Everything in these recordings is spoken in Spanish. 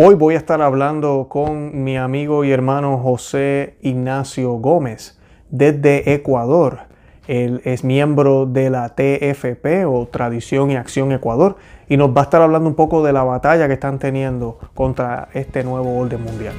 Hoy voy a estar hablando con mi amigo y hermano José Ignacio Gómez desde Ecuador. Él es miembro de la TFP o Tradición y Acción Ecuador y nos va a estar hablando un poco de la batalla que están teniendo contra este nuevo orden mundial.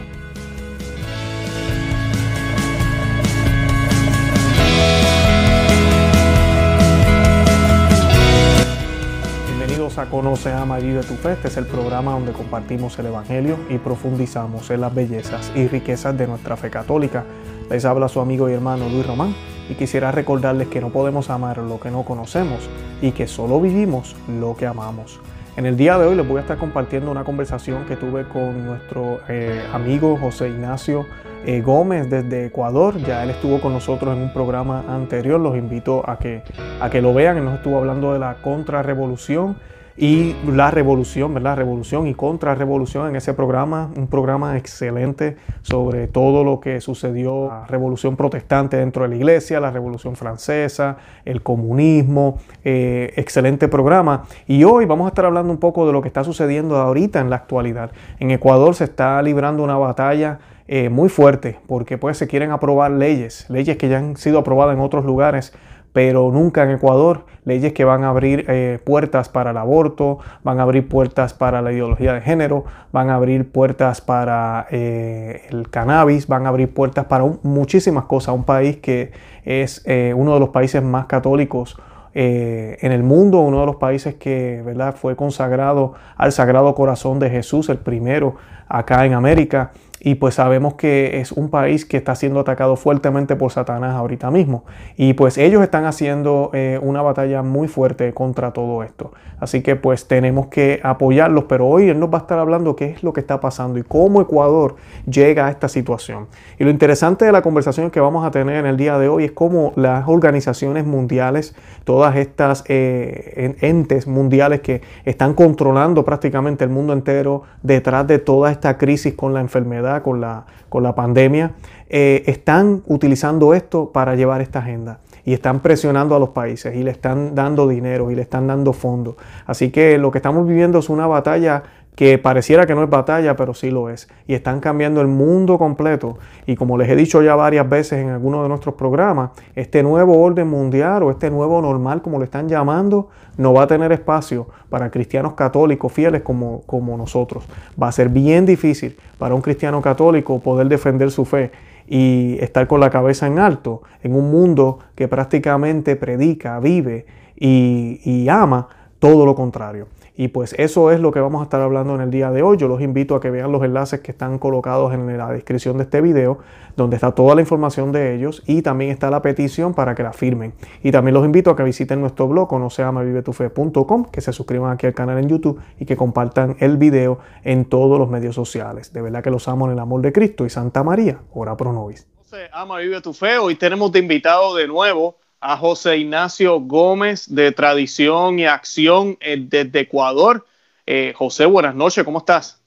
Conoce, Ama y Vive tu Fe. Este es el programa donde compartimos el Evangelio y profundizamos en las bellezas y riquezas de nuestra fe católica. Les habla su amigo y hermano Luis Román y quisiera recordarles que no podemos amar lo que no conocemos y que solo vivimos lo que amamos. En el día de hoy les voy a estar compartiendo una conversación que tuve con nuestro eh, amigo José Ignacio eh, Gómez desde Ecuador. Ya él estuvo con nosotros en un programa anterior. Los invito a que, a que lo vean. Él nos estuvo hablando de la contrarrevolución y la revolución, ¿verdad? Revolución y contrarrevolución en ese programa, un programa excelente sobre todo lo que sucedió, la revolución protestante dentro de la iglesia, la revolución francesa, el comunismo, eh, excelente programa. Y hoy vamos a estar hablando un poco de lo que está sucediendo ahorita en la actualidad. En Ecuador se está librando una batalla eh, muy fuerte porque pues se quieren aprobar leyes, leyes que ya han sido aprobadas en otros lugares pero nunca en Ecuador. Leyes que van a abrir eh, puertas para el aborto, van a abrir puertas para la ideología de género, van a abrir puertas para eh, el cannabis, van a abrir puertas para muchísimas cosas. Un país que es eh, uno de los países más católicos en el mundo, uno de los países que ¿verdad? fue consagrado al Sagrado Corazón de Jesús, el primero acá en América y pues sabemos que es un país que está siendo atacado fuertemente por Satanás ahorita mismo. Y pues ellos están haciendo eh, una batalla muy fuerte contra todo esto. Así que pues tenemos que apoyarlos, pero hoy él nos va a estar hablando qué es lo que está pasando y cómo Ecuador llega a esta situación. Y lo interesante de la conversación que vamos a tener en el día de hoy es cómo las organizaciones mundiales, todas estas eh, entes mundiales que están controlando prácticamente el mundo entero detrás de toda esta crisis con la enfermedad, con la, con la pandemia, eh, están utilizando esto para llevar esta agenda y están presionando a los países y le están dando dinero y le están dando fondos. Así que lo que estamos viviendo es una batalla que pareciera que no es batalla, pero sí lo es. Y están cambiando el mundo completo. Y como les he dicho ya varias veces en algunos de nuestros programas, este nuevo orden mundial o este nuevo normal, como lo están llamando, no va a tener espacio para cristianos católicos fieles como, como nosotros. Va a ser bien difícil para un cristiano católico poder defender su fe y estar con la cabeza en alto en un mundo que prácticamente predica, vive y, y ama todo lo contrario. Y pues eso es lo que vamos a estar hablando en el día de hoy. Yo los invito a que vean los enlaces que están colocados en la descripción de este video, donde está toda la información de ellos y también está la petición para que la firmen. Y también los invito a que visiten nuestro blog, conoceamavivetufe.com, que se suscriban aquí al canal en YouTube y que compartan el video en todos los medios sociales. De verdad que los amo en el amor de Cristo y Santa María, ora pro nobis. Ama Vive. Hoy tenemos de invitado de nuevo a José Ignacio Gómez de Tradición y Acción eh, desde Ecuador. Eh, José, buenas noches, ¿cómo estás?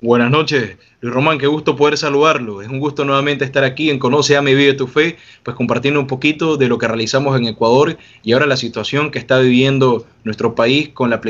Buenas noches, Luis Román, qué gusto poder saludarlo. Es un gusto nuevamente estar aquí en Conoce a mi Vive tu Fe, pues compartiendo un poquito de lo que realizamos en Ecuador y ahora la situación que está viviendo nuestro país con la,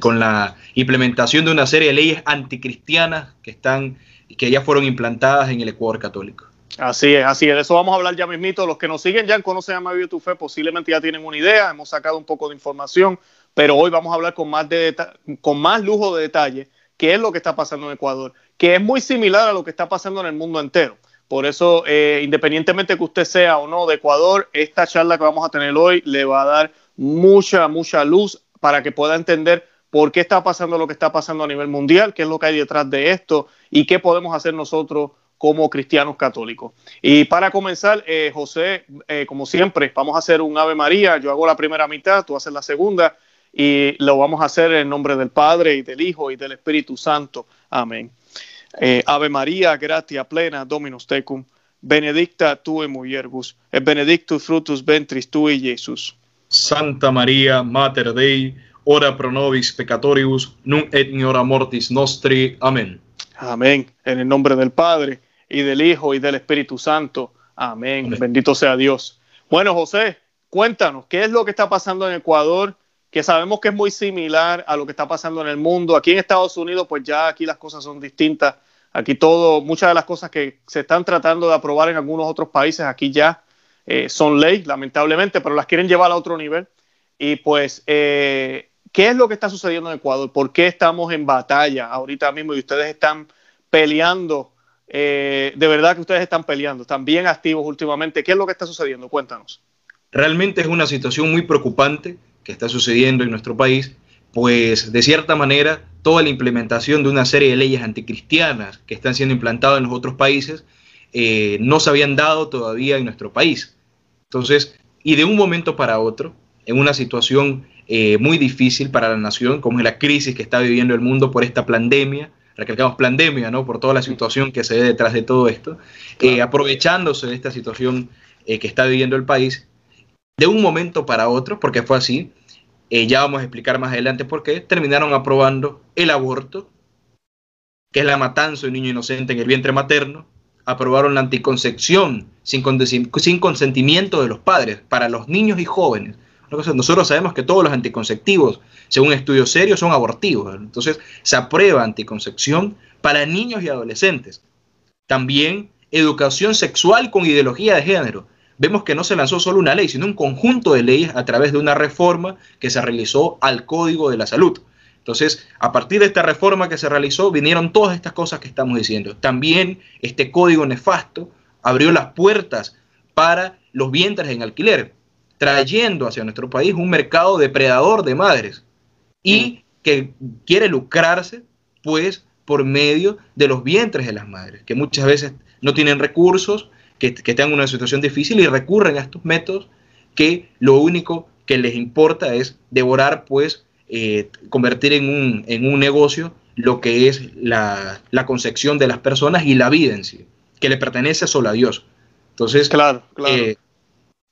con la implementación de una serie de leyes anticristianas que, están, que ya fueron implantadas en el Ecuador católico. Así es, así es. De eso vamos a hablar ya mismito. Los que nos siguen ya conocen a Mario Tu Fe, posiblemente ya tienen una idea. Hemos sacado un poco de información, pero hoy vamos a hablar con más, de con más lujo de detalle qué es lo que está pasando en Ecuador, que es muy similar a lo que está pasando en el mundo entero. Por eso, eh, independientemente que usted sea o no de Ecuador, esta charla que vamos a tener hoy le va a dar mucha, mucha luz para que pueda entender por qué está pasando lo que está pasando a nivel mundial, qué es lo que hay detrás de esto y qué podemos hacer nosotros como cristianos católicos. Y para comenzar, eh, José, eh, como siempre, vamos a hacer un Ave María. Yo hago la primera mitad, tú haces la segunda y lo vamos a hacer en nombre del Padre y del Hijo y del Espíritu Santo. Amén. Eh, Ave María, gratia plena, Dominus tecum, benedicta tu e mulieribus, et benedictus frutus ventris tui, Jesús. Santa María, Mater Dei, ora pro nobis peccatoribus, nun et in hora mortis nostri. Amén. Amén. En el nombre del Padre y del Hijo y del Espíritu Santo. Amén. Bendito sea Dios. Bueno, José, cuéntanos, ¿qué es lo que está pasando en Ecuador? que sabemos que es muy similar a lo que está pasando en el mundo. Aquí en Estados Unidos, pues ya aquí las cosas son distintas. Aquí todo, muchas de las cosas que se están tratando de aprobar en algunos otros países, aquí ya eh, son ley, lamentablemente, pero las quieren llevar a otro nivel. Y pues, eh, ¿qué es lo que está sucediendo en Ecuador? ¿Por qué estamos en batalla ahorita mismo y ustedes están peleando? Eh, de verdad que ustedes están peleando, están bien activos últimamente. ¿Qué es lo que está sucediendo? Cuéntanos. Realmente es una situación muy preocupante que está sucediendo en nuestro país, pues de cierta manera toda la implementación de una serie de leyes anticristianas que están siendo implantadas en los otros países eh, no se habían dado todavía en nuestro país. Entonces, y de un momento para otro, en una situación eh, muy difícil para la nación, como es la crisis que está viviendo el mundo por esta pandemia, recalcamos pandemia, ¿no? Por toda la situación que se ve detrás de todo esto, eh, aprovechándose de esta situación que está viviendo el país, de un momento para otro, porque fue así, eh, ya vamos a explicar más adelante por qué, terminaron aprobando el aborto, que es la matanza de un niño inocente en el vientre materno, aprobaron la anticoncepción sin, sin consentimiento de los padres para los niños y jóvenes. Nosotros sabemos que todos los anticonceptivos, según estudios serios, son abortivos. Entonces, se aprueba anticoncepción para niños y adolescentes. También educación sexual con ideología de género vemos que no se lanzó solo una ley, sino un conjunto de leyes a través de una reforma que se realizó al Código de la Salud. Entonces, a partir de esta reforma que se realizó, vinieron todas estas cosas que estamos diciendo. También este código nefasto abrió las puertas para los vientres en alquiler, trayendo hacia nuestro país un mercado depredador de madres y que quiere lucrarse, pues, por medio de los vientres de las madres, que muchas veces no tienen recursos, que, que tengan una situación difícil y recurren a estos métodos que lo único que les importa es devorar, pues, eh, convertir en un, en un, negocio lo que es la, la, concepción de las personas y la vida en sí, que le pertenece solo a Dios. Entonces, claro, claro. Eh,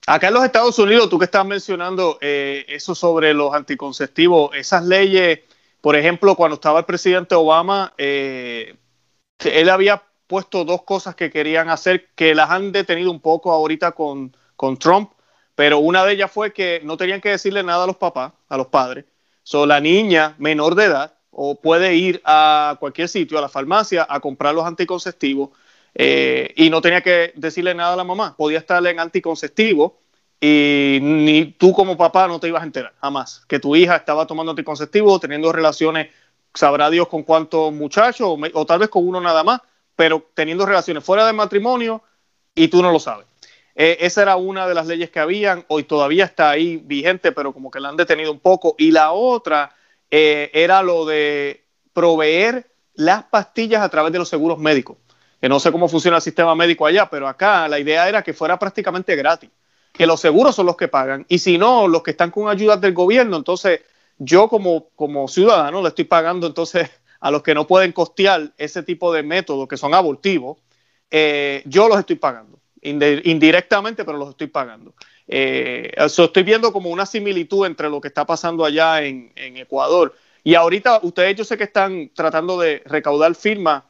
Acá en los Estados Unidos, tú que estás mencionando eh, eso sobre los anticonceptivos, esas leyes, por ejemplo, cuando estaba el presidente Obama, él había puesto dos cosas que querían hacer que las han detenido un poco ahorita con, con Trump, pero una de ellas fue que no tenían que decirle nada a los papás, a los padres. So, la niña menor de edad o puede ir a cualquier sitio, a la farmacia, a comprar los anticonceptivos eh, y no tenía que decirle nada a la mamá. Podía estar en anticonceptivo y ni tú como papá no te ibas a enterar, jamás. Que tu hija estaba tomando anticonceptivo, teniendo relaciones, sabrá Dios con cuántos muchachos o, tal vez con uno nada más pero teniendo relaciones fuera del matrimonio y tú no lo sabes. Eh, esa era una de las leyes que habían, hoy todavía está ahí vigente, pero como que la han detenido un poco. Y la otra eh, era lo de proveer las pastillas a través de los seguros médicos. Que no sé cómo funciona el sistema médico allá, pero acá la idea era que fuera prácticamente gratis. Que los seguros son los que pagan. Y si no, los que están con ayudas del gobierno, entonces yo como, como ciudadano le estoy pagando entonces a los que no pueden costear ese tipo de métodos que son abortivos, eh, yo los estoy pagando, indirectamente, pero los estoy pagando. Eh, estoy viendo como una similitud entre lo que está pasando allá en, Ecuador. Y ahorita ustedes yo sé que están tratando de recaudar firmas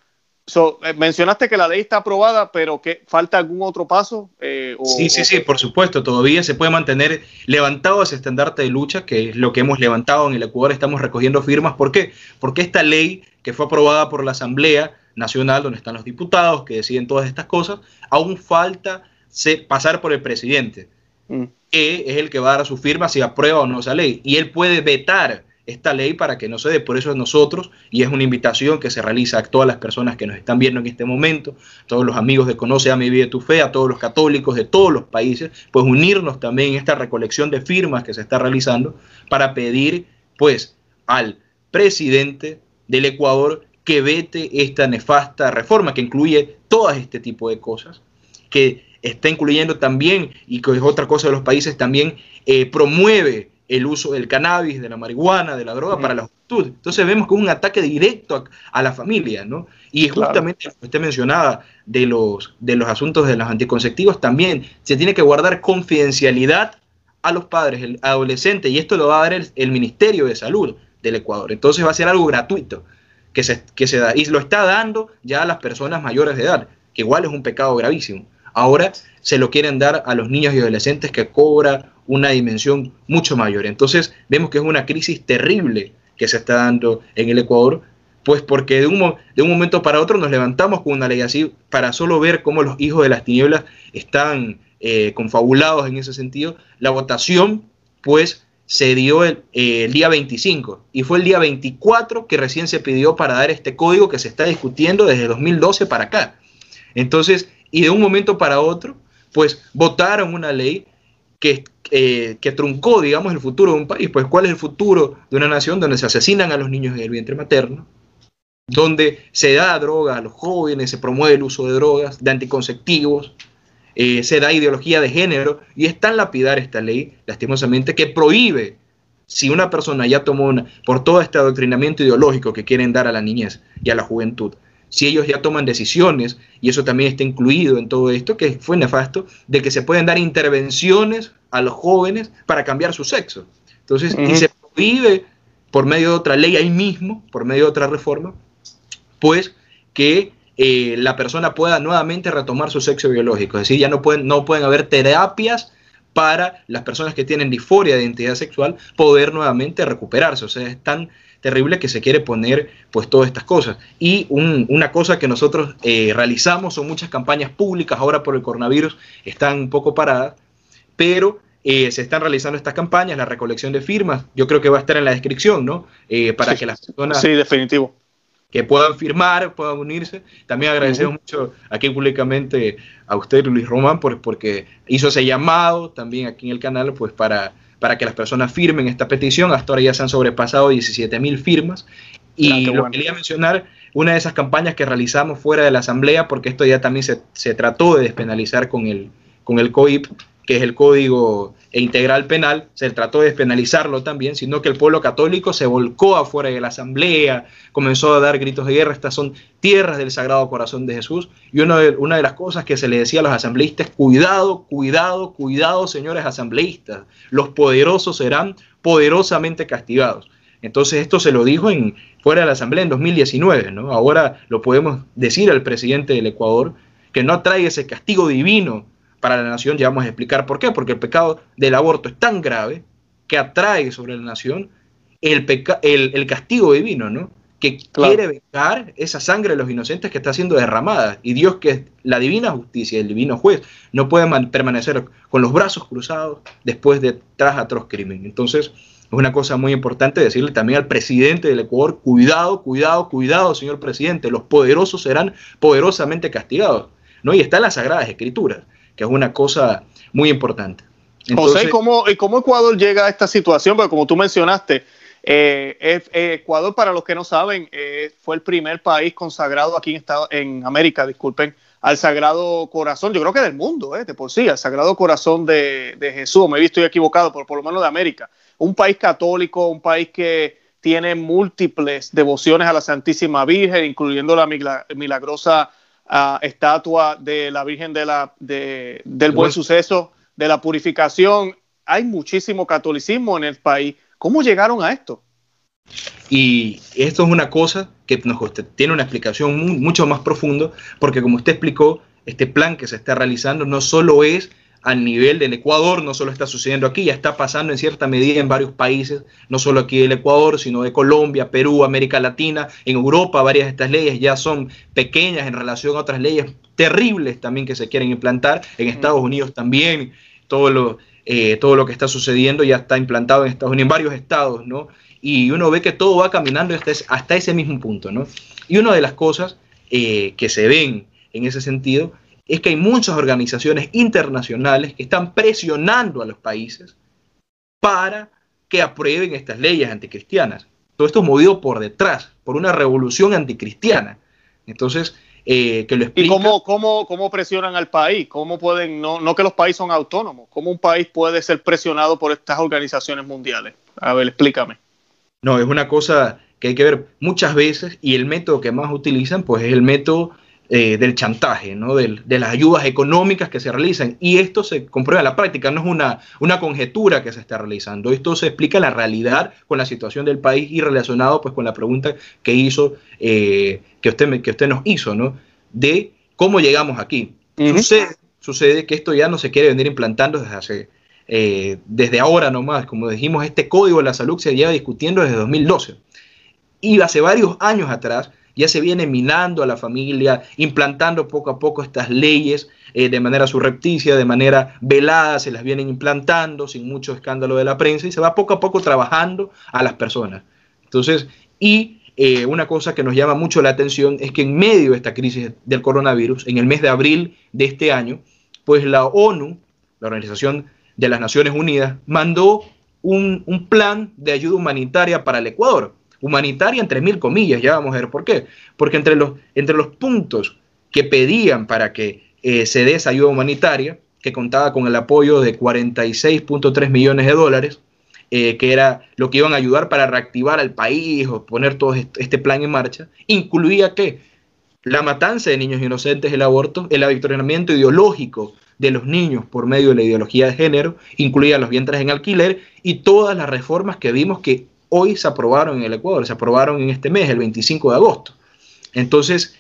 eh, mencionaste que la ley está aprobada, pero que falta algún otro paso. Eh, sí, sí, sí, por supuesto. Todavía se puede mantener levantado ese estandarte de lucha, que es lo que hemos levantado en el Ecuador. Estamos recogiendo firmas. ¿Por qué? Porque esta ley que fue aprobada por la Asamblea Nacional, donde están los diputados que deciden todas estas cosas, aún falta pasar por el presidente, mm. que es el que va a dar su firma si aprueba o no esa ley. Y él puede vetar esta ley para que no se dé. Por eso es nosotros, y es una invitación que se realiza a todas las personas que nos están viendo en este momento, todos los amigos de Conoce a mi vida tu fe, a todos los católicos de todos los países, pues unirnos también en esta recolección de firmas que se está realizando para pedir, pues, al presidente del Ecuador que vete esta nefasta reforma que incluye todo este tipo de cosas, que está incluyendo también, y que es otra cosa de los países, también eh, promueve el uso del cannabis, de la marihuana, de la droga para la juventud. Entonces vemos que es un ataque directo a, la familia, ¿no? Y justamente lo que usted mencionaba de los, de los asuntos de los anticonceptivos, también se tiene que guardar confidencialidad a los padres, el adolescente, y esto lo va a dar el, Ministerio de Salud del Ecuador. Entonces va a ser algo gratuito que se, que se da, y lo está dando ya a las personas mayores de edad, que igual es un pecado gravísimo. Ahora se lo quieren dar a los niños y adolescentes que cobran una dimensión mucho mayor. Entonces vemos que es una crisis terrible que se está dando en el Ecuador, pues porque de un, de un momento para otro nos levantamos con una ley así para solo ver cómo los hijos de las tinieblas están eh, confabulados en ese sentido. La votación, pues, se dio el, eh, el, día 25 y fue el día 24 que recién se pidió para dar este código que se está discutiendo desde 2012 para acá. Entonces, y de un momento para otro, pues votaron una ley que, eh, que truncó, digamos, el futuro de un país. Pues, ¿cuál es el futuro de una nación donde se asesinan a los niños en el vientre materno? Donde se da droga a los jóvenes, se promueve el uso de drogas, de anticonceptivos, eh, se da ideología de género y es tan lapidar esta ley, lastimosamente, que prohíbe, si una persona ya tomó una, por todo este adoctrinamiento ideológico que quieren dar a la niñez y a la juventud, si ellos ya toman decisiones, y eso también está incluido en todo esto, que fue nefasto, de que se pueden dar intervenciones a los jóvenes para cambiar su sexo. Entonces, y se prohíbe por medio de otra ley ahí mismo, por medio de otra reforma, pues que eh, la persona pueda nuevamente retomar su sexo biológico. Es decir, ya no pueden, no pueden haber terapias para las personas que tienen disforia de identidad sexual poder nuevamente recuperarse. O sea, es tan terrible que se quiere poner pues todas estas cosas. Y una cosa que nosotros eh, realizamos son muchas campañas públicas, ahora por el coronavirus están un poco paradas, pero eh, se están realizando estas campañas, la recolección de firmas, yo creo que va a estar en la descripción, ¿no? para que las personas... Sí, definitivo que puedan firmar, puedan unirse. También agradecemos mucho aquí públicamente a usted, Luis Román, por, porque hizo ese llamado también aquí en el canal, pues para, para que las personas firmen esta petición. Hasta ahora ya se han sobrepasado 17 mil firmas. Y lo quería mencionar, una de esas campañas que realizamos fuera de la Asamblea, porque esto ya también se, se trató de despenalizar con el, con el COIP, que es el Código Integral Penal, se trató de despenalizarlo también, sino que el pueblo católico se volcó afuera de la asamblea, comenzó a dar gritos de guerra, estas son tierras del Sagrado Corazón de Jesús, y una de, una de las cosas que se le decía a los asambleístas, cuidado, cuidado, cuidado, señores asambleístas, los poderosos serán poderosamente castigados. Entonces esto se lo dijo en, fuera de la asamblea en 2019, ¿no? Ahora lo podemos decir al presidente del Ecuador, que no traiga ese castigo divino para la nación, ya vamos a explicar por qué, porque el pecado del aborto es tan grave que atrae sobre la nación el, el, castigo divino, ¿no? Que quiere vengar esa sangre de los inocentes que está siendo derramada. Y Dios, que es la divina justicia, el divino juez, no puede permanecer con los brazos cruzados después de tras atroz crimen. Entonces, es una cosa muy importante decirle también al presidente del Ecuador, cuidado, cuidado, cuidado, señor presidente, los poderosos serán poderosamente castigados. ¿no? Y está en las Sagradas Escrituras que es una cosa muy importante. José, ¿cómo, ¿cómo Ecuador llega a esta situación? Porque como tú mencionaste, eh, eh, Ecuador, para los que no saben, eh, fue el primer país consagrado aquí en, en América, disculpen, al Sagrado Corazón, yo creo que del mundo, de por sí, al Sagrado Corazón de, Jesús, me he visto equivocado, pero por lo menos de América. Un país católico, un país que tiene múltiples devociones a la Santísima Virgen, incluyendo la milagrosa estatua de la Virgen de la, de, del Buen Suceso, de la Purificación. Hay muchísimo catolicismo en el país. ¿Cómo llegaron a esto? Y esto es una cosa que nos tiene una explicación mucho más profundo, porque como usted explicó, este plan que se está realizando no solo es al nivel del Ecuador, no solo está sucediendo aquí, ya está pasando en cierta medida en varios países, no solo aquí del Ecuador, sino de Colombia, Perú, América Latina, en Europa varias de estas leyes ya son pequeñas en relación a otras leyes terribles también que se quieren implantar, en Estados Unidos también, todo lo, eh, todo lo que está sucediendo ya está implantado en Estados Unidos, en varios estados, ¿no? Y uno ve que todo va caminando hasta, hasta ese mismo punto, ¿no? Y una de las cosas eh, que se ven en ese sentido es que hay muchas organizaciones internacionales que están presionando a los países para que aprueben estas leyes anticristianas. Todo esto es movido por detrás, por una revolución anticristiana. Entonces, eh, que lo explica. ¿Y cómo, cómo, cómo, presionan al país? ¿Cómo pueden, no, no que los países son autónomos, cómo un país puede ser presionado por estas organizaciones mundiales? A ver, explícame. No, es una cosa que hay que ver muchas veces y el método que más utilizan, pues es el método eh, del chantaje, ¿no? de las ayudas económicas que se realizan. Y esto se comprueba en la práctica, no es una, una conjetura que se está realizando. Esto se explica la realidad con la situación del país y relacionado pues, con la pregunta que hizo, eh, que, usted, que usted nos hizo, ¿no? de cómo llegamos aquí. sucede, sucede que esto ya no se quiere venir implantando desde hace eh, desde ahora nomás. Como dijimos, este código de la salud se lleva discutiendo desde 2012. Y hace varios años atrás ya se viene minando a la familia, implantando poco a poco estas leyes eh, de manera surrepticia, de manera velada, se las vienen implantando sin mucho escándalo de la prensa y se va poco a poco trabajando a las personas. Entonces, y eh, una cosa que nos llama mucho la atención es que en medio de esta crisis del coronavirus, en el mes de abril de este año, pues la ONU, la Organización de las Naciones Unidas, mandó un, un plan de ayuda humanitaria para el Ecuador humanitaria entre mil comillas, ya vamos a ver por qué. Porque entre los, entre los puntos que pedían para que eh, se dé esa ayuda humanitaria, que contaba con el apoyo de 46.3 millones de dólares, eh, que era lo que iban a ayudar para reactivar al país o poner todo este plan en marcha, incluía que la matanza de niños inocentes, el aborto, el avictoramiento ideológico de los niños por medio de la ideología de género, incluía los vientres en alquiler y todas las reformas que vimos que hoy se aprobaron en el Ecuador, se aprobaron en este mes, el 25 de agosto. Entonces,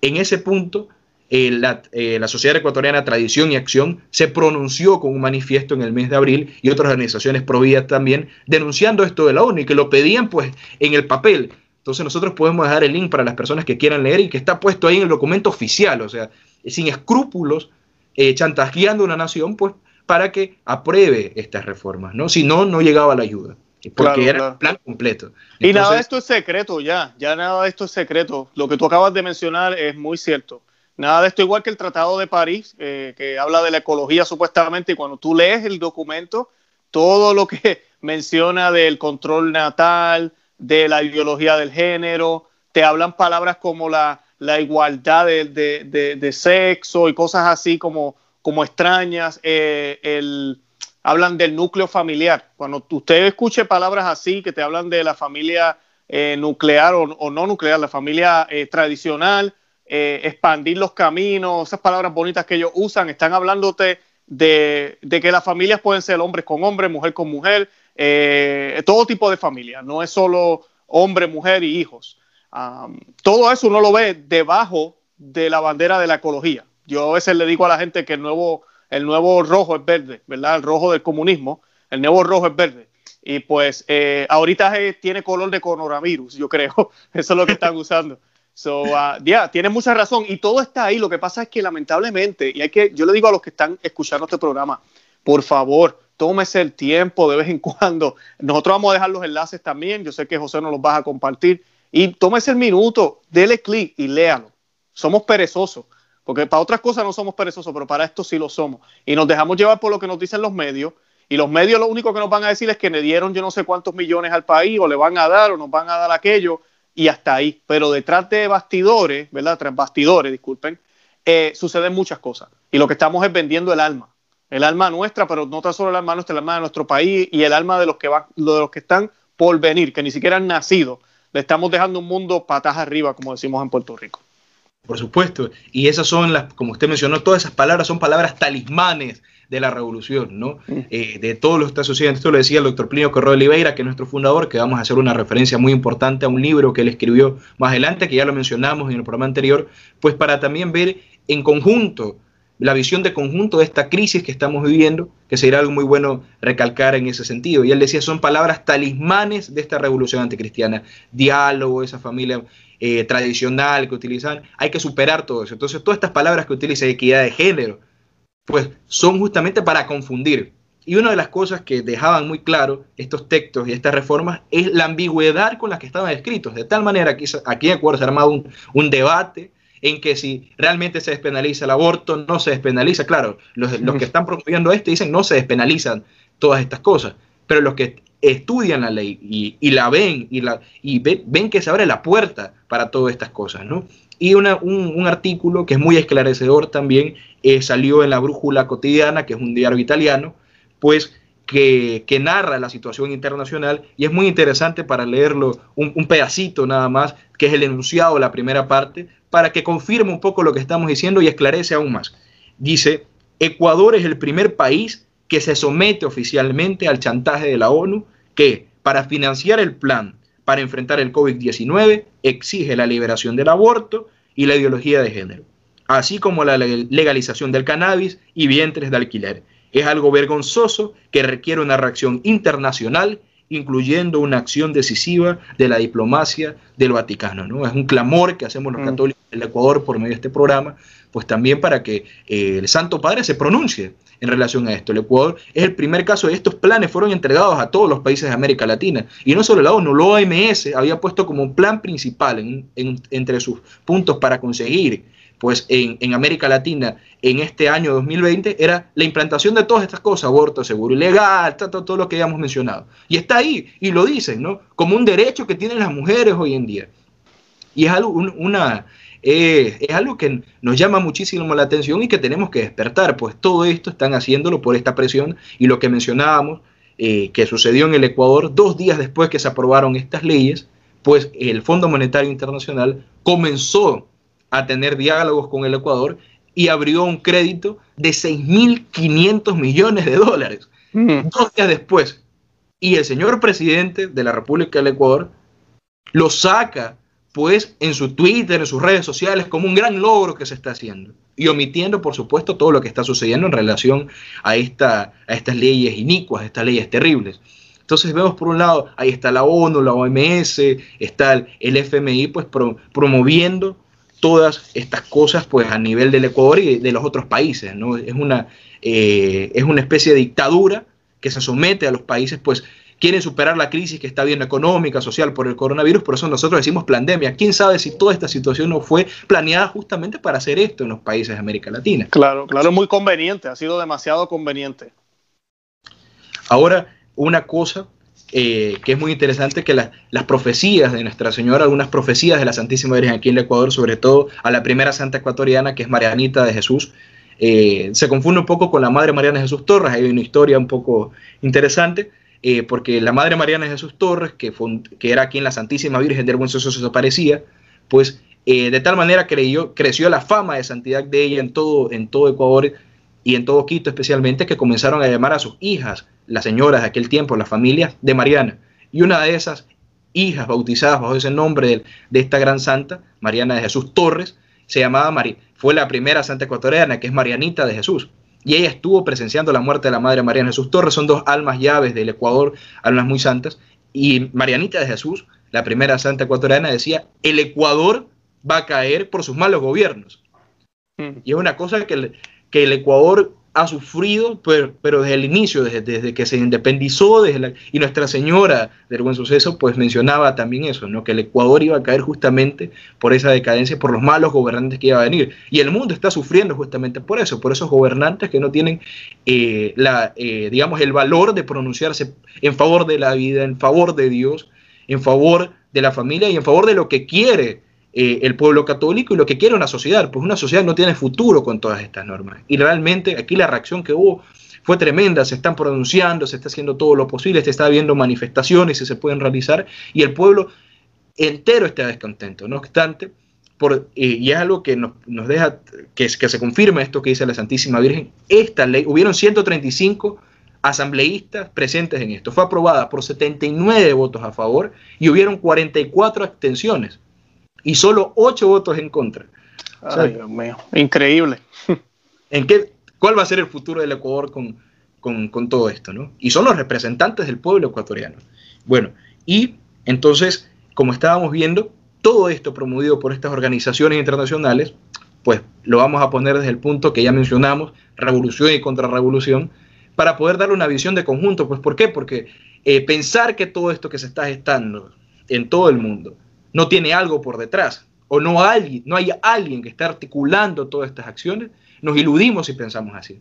en ese punto, eh, eh, la, Sociedad Ecuatoriana Tradición y Acción se pronunció con un manifiesto en el mes de abril y otras organizaciones providas también denunciando esto de la ONU y que lo pedían pues en el papel. Entonces nosotros podemos dejar el link para las personas que quieran leer y que está puesto ahí en el documento oficial, o sea, sin escrúpulos, eh, chantajeando a una nación pues para que apruebe estas reformas, ¿no? Si no, no llegaba la ayuda porque era el plan completo. y nada de esto es secreto ya, ya nada de esto es secreto. Lo que tú acabas de mencionar es muy cierto. Nada de esto igual que el Tratado de París, eh, que habla de la ecología supuestamente, y cuando tú lees el documento, todo lo que menciona del control natal, de la ideología del género, te hablan palabras como la, igualdad de, sexo y cosas así como, como extrañas, eh, el hablan del núcleo familiar. Cuando usted escuche palabras así que te hablan de la familia eh, nuclear o, no nuclear, la familia eh, tradicional, eh, expandir los caminos, esas palabras bonitas que ellos usan, están hablándote de, que las familias pueden ser hombres con hombres, mujer con mujer, todo tipo de familia, no es solo hombre, mujer y hijos. todo eso uno lo ve debajo de la bandera de la ecología. Yo a veces le digo a la gente que el nuevo el nuevo rojo es verde, ¿verdad? El rojo del comunismo, el nuevo rojo es verde. Y pues eh, ahorita tiene color de coronavirus, yo creo. Eso es lo que están usando. So, uh, yeah, tiene mucha razón. Y todo está ahí. Lo que pasa es que lamentablemente, y hay que, yo le digo a los que están escuchando este programa, por favor, tómese el tiempo de vez en cuando. Nosotros vamos a dejar los enlaces también. Yo sé que José nos los va a compartir. Y tómese el minuto, dele clic y léalo. Somos perezosos. Porque para otras cosas no somos perezosos, pero para esto sí lo somos. Y nos dejamos llevar por lo que nos dicen los medios. Y los medios lo único que nos van a decir es que le dieron yo no sé cuántos millones al país, o le van a dar, o nos van a dar aquello, y hasta ahí. Pero detrás de bastidores, ¿verdad? Tras bastidores, disculpen, eh, suceden muchas cosas. Y lo que estamos es vendiendo el alma. El alma nuestra, pero no tan solo el alma nuestra, el alma de nuestro país y el alma de los que, van, de los que están por venir, que ni siquiera han nacido. Le estamos dejando un mundo patas arriba, como decimos en Puerto Rico. Por supuesto. Y esas son las, como usted mencionó, todas esas palabras son palabras talismanes de la revolución, ¿no? Eh, de todo lo que está sucediendo. Esto lo decía el doctor Plinio Correo Oliveira, que es nuestro fundador, que vamos a hacer una referencia muy importante a un libro que él escribió más adelante, que ya lo mencionamos en el programa anterior, pues para también ver en conjunto la visión de conjunto de esta crisis que estamos viviendo, que sería algo muy bueno recalcar en ese sentido. Y él decía, son palabras talismanes de esta revolución anticristiana. Diálogo, esa familia eh, tradicional que utilizan, hay que superar todo eso. Entonces, todas estas palabras que utiliza equidad de género, pues son justamente para confundir. Y una de las cosas que dejaban muy claro estos textos y estas reformas es la ambigüedad con la que estaban escritos. De tal manera que aquí Ecuador se ha armado un, un debate en que si realmente se despenaliza el aborto, no se despenaliza. Claro, los, los que están promoviendo esto dicen no se despenalizan todas estas cosas, pero los que estudian la ley y, la ven y, la, y ven que se abre la puerta para todas estas cosas, ¿no? Y un, artículo que es muy esclarecedor también eh, salió en la Brújula Cotidiana, que es un diario italiano, pues que, narra la situación internacional y es muy interesante para leerlo un, un, pedacito nada más, que es el enunciado, la primera parte, para que confirme un poco lo que estamos diciendo y esclarece aún más. Dice, Ecuador es el primer país que se somete oficialmente al chantaje de la ONU que para financiar el plan para enfrentar el COVID-19 exige la liberación del aborto y la ideología de género, así como la legalización del cannabis y vientres de alquiler. Es algo vergonzoso que requiere una reacción internacional, incluyendo una acción decisiva de la diplomacia del Vaticano. ¿no? Es un clamor que hacemos los mm. católicos del Ecuador por medio de este programa, pues también para que eh, el Santo Padre se pronuncie en relación a esto. El Ecuador es el primer caso de estos planes, fueron entregados a todos los países de América Latina. Y no solo la ONU, la OMS había puesto como un plan principal entre sus puntos para conseguir pues en, América Latina en este año 2020 era la implantación de todas estas cosas, aborto seguro y legal, todo, todo lo que habíamos mencionado. Y está ahí, y lo dicen, ¿no? Como un derecho que tienen las mujeres hoy en día. Y es algo, una, eh, es algo que nos llama muchísimo la atención y que tenemos que despertar, pues todo esto están haciéndolo por esta presión y lo que mencionábamos, eh, que sucedió en el Ecuador dos días después que se aprobaron estas leyes, pues el Fondo Monetario Internacional comenzó a tener diálogos con el Ecuador y abrió un crédito de 6.500 millones de dólares. Mm. Dos días después. Y el señor presidente de la República del Ecuador lo saca pues en su Twitter, en sus redes sociales, como un gran logro que se está haciendo. Y omitiendo, por supuesto, todo lo que está sucediendo en relación a, esta, a estas leyes inicuas, estas leyes terribles. Entonces vemos por un lado, ahí está la ONU, la OMS, está el, FMI, pues promoviendo todas estas cosas pues a nivel del Ecuador y de los otros países. ¿no? Es, una, eh, es una especie de dictadura que se somete a los países pues quieren superar la crisis que está viendo económica, social por el coronavirus, por eso nosotros decimos pandemia. ¿Quién sabe si toda esta situación no fue planeada justamente para hacer esto en los países de América Latina? Claro, claro, es muy conveniente, ha sido demasiado conveniente. Ahora, una cosa eh, que es muy interesante, que las profecías de Nuestra Señora, algunas profecías de la Santísima Virgen aquí en el Ecuador, sobre todo a la primera santa ecuatoriana, que es Marianita de Jesús, eh, se confunde un poco con la Madre Mariana de Jesús Torres, hay una historia un poco interesante, eh, porque la Madre Mariana de Jesús Torres, que, que era quien la Santísima Virgen del Buen Suceso se aparecía, pues eh, de tal manera creyó, creció la fama de santidad de ella en todo, en todo Ecuador y en todo Quito especialmente, que comenzaron a llamar a sus hijas, las señoras de aquel tiempo, las familias de Mariana. Y una de esas hijas bautizadas bajo ese nombre de, de esta gran santa, Mariana de Jesús Torres, se llamaba María, fue la primera santa ecuatoriana, que es Marianita de Jesús y ella estuvo presenciando la muerte de la Madre María Jesús Torres. Son dos almas llaves del Ecuador, almas muy santas. Y Marianita de Jesús, la primera santa ecuatoriana, decía, el Ecuador va a caer por sus malos gobiernos. Mm. Y es una cosa que que el Ecuador ha sufrido, pero, desde el inicio, desde, que se independizó, desde y Nuestra Señora del Buen Suceso, pues mencionaba también eso, ¿no? que el Ecuador iba a caer justamente por esa decadencia, por los malos gobernantes que iban a venir. Y el mundo está sufriendo justamente por eso, por esos gobernantes que no tienen, eh, la, eh, digamos, el valor de pronunciarse en favor de la vida, en favor de Dios, en favor de la familia y en favor de lo que quiere eh, el pueblo católico y lo que quiere una sociedad, pues una sociedad no tiene futuro con todas estas normas. Y realmente aquí la reacción que hubo fue tremenda, se están pronunciando, se está haciendo todo lo posible, se está viendo manifestaciones y se pueden realizar y el pueblo entero está descontento. No obstante, por, eh, y es algo que nos, deja, que, que se confirma esto que dice la Santísima Virgen, esta ley, hubieron 135 asambleístas presentes en esto, fue aprobada por 79 votos a favor y hubieron 44 abstenciones y solo ocho votos en contra. Ay, Dios mío, increíble. ¿En qué, ¿Cuál va a ser el futuro del Ecuador con, con, todo esto? ¿no? Y son los representantes del pueblo ecuatoriano. Bueno, y entonces, como estábamos viendo, todo esto promovido por estas organizaciones internacionales, pues lo vamos a poner desde el punto que ya mencionamos, revolución y contrarrevolución, para poder darle una visión de conjunto. Pues ¿por qué? Porque eh, pensar que todo esto que se está gestando en todo el mundo no tiene algo por detrás o no, hay, no hay alguien que esté articulando todas estas acciones, nos iludimos si pensamos así.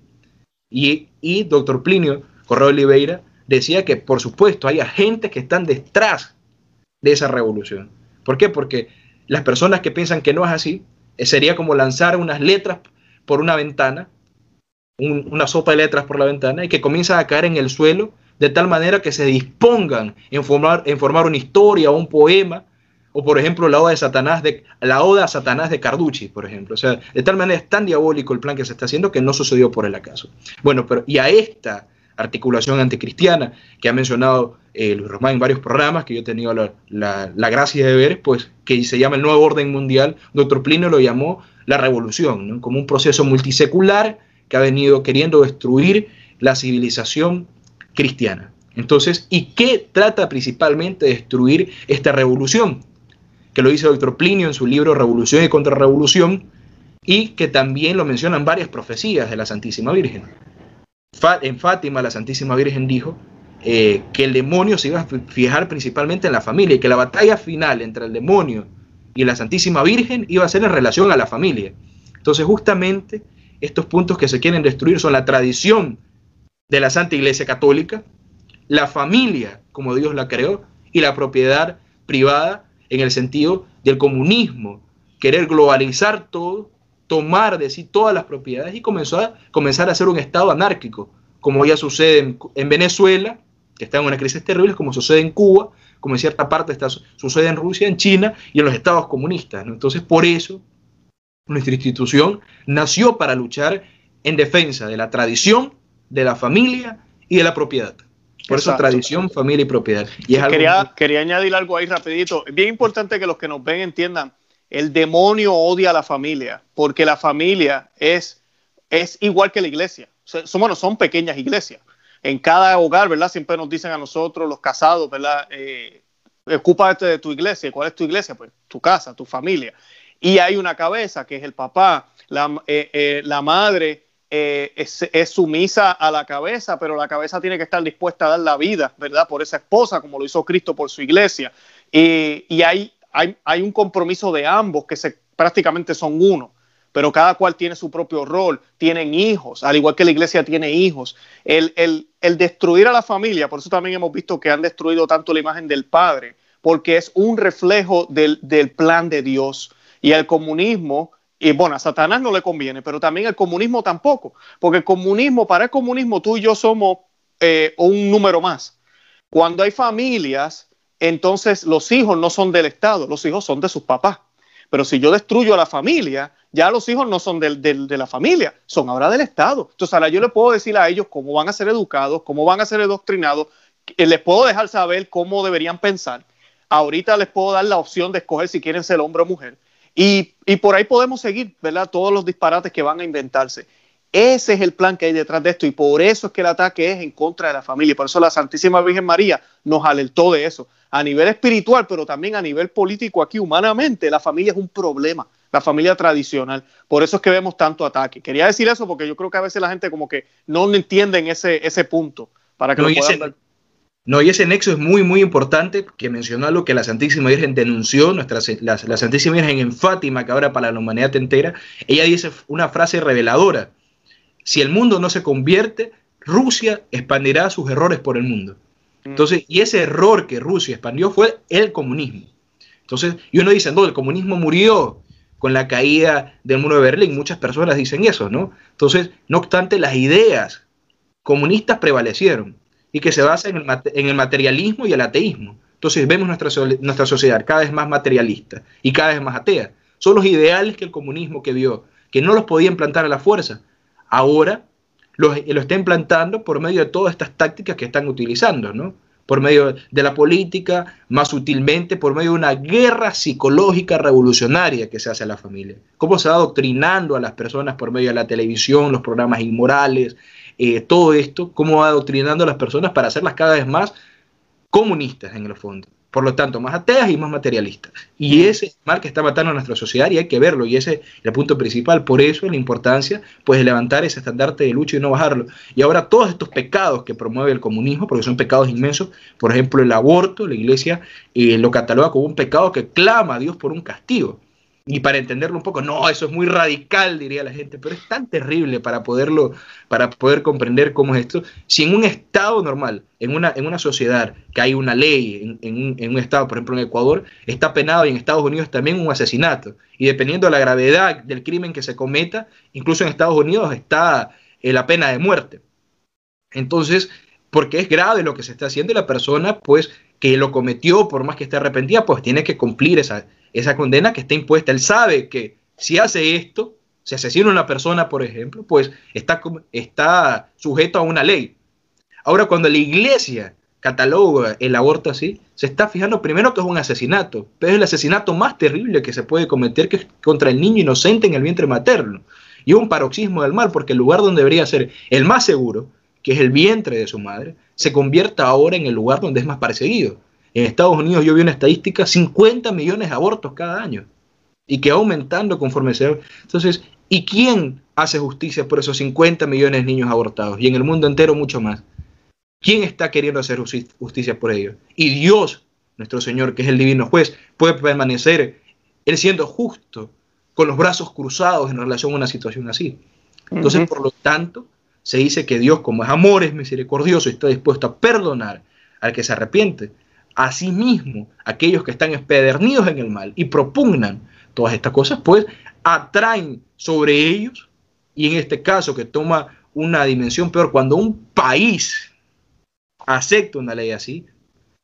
Y, y doctor Plinio Correo Oliveira decía que, por supuesto, hay agentes que están detrás de esa revolución. ¿Por qué? Porque las personas que piensan que no es así, eh, sería como lanzar unas letras por una ventana, una sopa de letras por la ventana, y que comienzan a caer en el suelo de tal manera que se dispongan en formar, en formar una historia o un poema o por ejemplo la oda de Satanás de la oda a Satanás de Carducci, por ejemplo. O sea, de tal manera es tan diabólico el plan que se está haciendo que no sucedió por el acaso. Bueno, pero y a esta articulación anticristiana que ha mencionado eh, Luis Román en varios programas que yo he tenido la, gracia de ver, pues que se llama el nuevo orden mundial, doctor Plinio lo llamó la revolución, como un proceso multisecular que ha venido queriendo destruir la civilización cristiana. Entonces, ¿y qué trata principalmente de destruir esta revolución? Que lo dice Doctor Plinio en su libro Revolución y Contrarrevolución, y que también lo mencionan varias profecías de la Santísima Virgen. En Fátima, la Santísima Virgen dijo eh, que el demonio se iba a fijar principalmente en la familia y que la batalla final entre el demonio y la Santísima Virgen iba a ser en relación a la familia. Entonces, justamente estos puntos que se quieren destruir son la tradición de la Santa Iglesia Católica, la familia como Dios la creó y la propiedad privada en el sentido del comunismo, querer globalizar todo, tomar de sí todas las propiedades y comenzar, a hacer un Estado anárquico, como ya sucede en, Venezuela, que está en una crisis terrible, como sucede en Cuba, como en cierta parte está, sucede en Rusia, en China y en los estados comunistas. Entonces, por eso, nuestra institución nació para luchar en defensa de la tradición, de la familia y de la propiedad. Por eso tradición, familia y propiedad. Y quería, quería añadir algo ahí rapidito. Es bien importante que los que nos ven entiendan, el demonio odia a la familia, porque la familia es, es igual que la iglesia. Son, bueno, son pequeñas iglesias. En cada hogar, ¿verdad? Siempre nos dicen a nosotros, los casados, ¿verdad? Eh, ocúpate de tu iglesia. ¿Cuál es tu iglesia? Pues tu casa, tu familia. Y hay una cabeza, que es el papá, la, eh, eh, la madre eh, es, sumisa a la cabeza, pero la cabeza tiene que estar dispuesta a dar la vida, ¿verdad? Por esa esposa, como lo hizo Cristo por su iglesia. y hay, hay, hay, un compromiso de ambos que prácticamente son uno, pero cada cual tiene su propio rol, tienen hijos, al igual que la iglesia tiene hijos. El, el, el destruir a la familia, por eso también hemos visto que han destruido tanto la imagen del Padre, porque es un reflejo del, del plan de Dios. Y el comunismo y bueno, a Satanás no le conviene, pero también el comunismo tampoco, porque el comunismo, para el comunismo tú y yo somos eh, un número más. Cuando hay familias, entonces los hijos no son del Estado, los hijos son de sus papás. Pero si yo destruyo a la familia, ya los hijos no son del, de la familia, son ahora del Estado. Entonces ahora yo le puedo decir a ellos cómo van a ser educados, cómo van a ser adoctrinados, les puedo dejar saber cómo deberían pensar. Ahorita les puedo dar la opción de escoger si quieren ser hombre o mujer. Y, por ahí podemos seguir, ¿verdad? Todos los disparates que van a inventarse. Ese es el plan que hay detrás de esto y por eso es que el ataque es en contra de la familia. Por eso la Santísima Virgen María nos alertó de eso. A nivel espiritual, pero también a nivel político aquí, humanamente, la familia es un problema, la familia tradicional. Por eso es que vemos tanto ataque. Quería decir eso porque yo creo que a veces la gente como que no entiende ese, ese punto. Para que lo puedan no, y ese nexo es muy, muy importante, que mencionó lo que la Santísima Virgen denunció, nuestra, la, Santísima Virgen en Fátima, que ahora para la humanidad entera, ella dice una frase reveladora, si el mundo no se convierte, Rusia expandirá sus errores por el mundo. Mm. Entonces, y ese error que Rusia expandió fue el comunismo. Entonces, y uno dice, no, el comunismo murió con la caída del muro de Berlín. Muchas personas dicen eso, ¿no? Entonces, no obstante, las ideas comunistas prevalecieron y que se basa en el, materialismo y el ateísmo. Entonces vemos nuestra, nuestra sociedad cada vez más materialista y cada vez más atea. Son los ideales que el comunismo que vio, que no los podía implantar a la fuerza, ahora lo, lo está implantando por medio de todas estas tácticas que están utilizando, ¿no? por medio de la política, más sutilmente por medio de una guerra psicológica revolucionaria que se hace a la familia. Cómo se va adoctrinando a las personas por medio de la televisión, los programas inmorales, eh, todo esto, cómo va adoctrinando a las personas para hacerlas cada vez más comunistas en el fondo. Por lo tanto, más ateas y más materialistas. Y ese mal que está matando a nuestra sociedad y hay que verlo. Y ese es el punto principal. Por eso la importancia pues, de levantar ese estandarte de lucha y no bajarlo. Y ahora todos estos pecados que promueve el comunismo, porque son pecados inmensos, por ejemplo el aborto, la iglesia eh, lo cataloga como un pecado que clama a Dios por un castigo. Y para entenderlo un poco, no, eso es muy radical, diría la gente, pero es tan terrible para poderlo, para poder comprender cómo es esto. Si en un estado normal, en una, en una sociedad, que hay una ley, en, un, en un estado, por ejemplo en Ecuador, está penado y en Estados Unidos también un asesinato. Y dependiendo de la gravedad del crimen que se cometa, incluso en Estados Unidos está eh, la pena de muerte. Entonces, porque es grave lo que se está haciendo y la persona, pues, que lo cometió, por más que esté arrepentida, pues tiene que cumplir esa, esa condena que está impuesta. Él sabe que si hace esto, si asesina a una persona, por ejemplo, pues está, está sujeto a una ley. Ahora, cuando la iglesia cataloga el aborto así, se está fijando primero que es un asesinato, pero es el asesinato más terrible que se puede cometer que es contra el niño inocente en el vientre materno. Y un paroxismo del mal, porque el lugar donde debería ser el más seguro, que es el vientre de su madre, se convierta ahora en el lugar donde es más perseguido. En Estados Unidos yo vi una estadística, 50 millones de abortos cada año y que va aumentando conforme se... va. Entonces, ¿y quién hace justicia por esos 50 millones de niños abortados? Y en el mundo entero mucho más. ¿Quién está queriendo hacer justicia por ellos? Y Dios, nuestro Señor, que es el divino juez, puede permanecer, Él siendo justo, con los brazos cruzados en relación a una situación así. Entonces, por lo tanto, se dice que Dios, como es amor, es misericordioso y está dispuesto a perdonar al que se arrepiente. Asimismo, aquellos que están espedernidos en el mal y propugnan todas estas cosas, pues atraen sobre ellos, y en este caso que toma una dimensión peor, cuando un país acepta una ley así,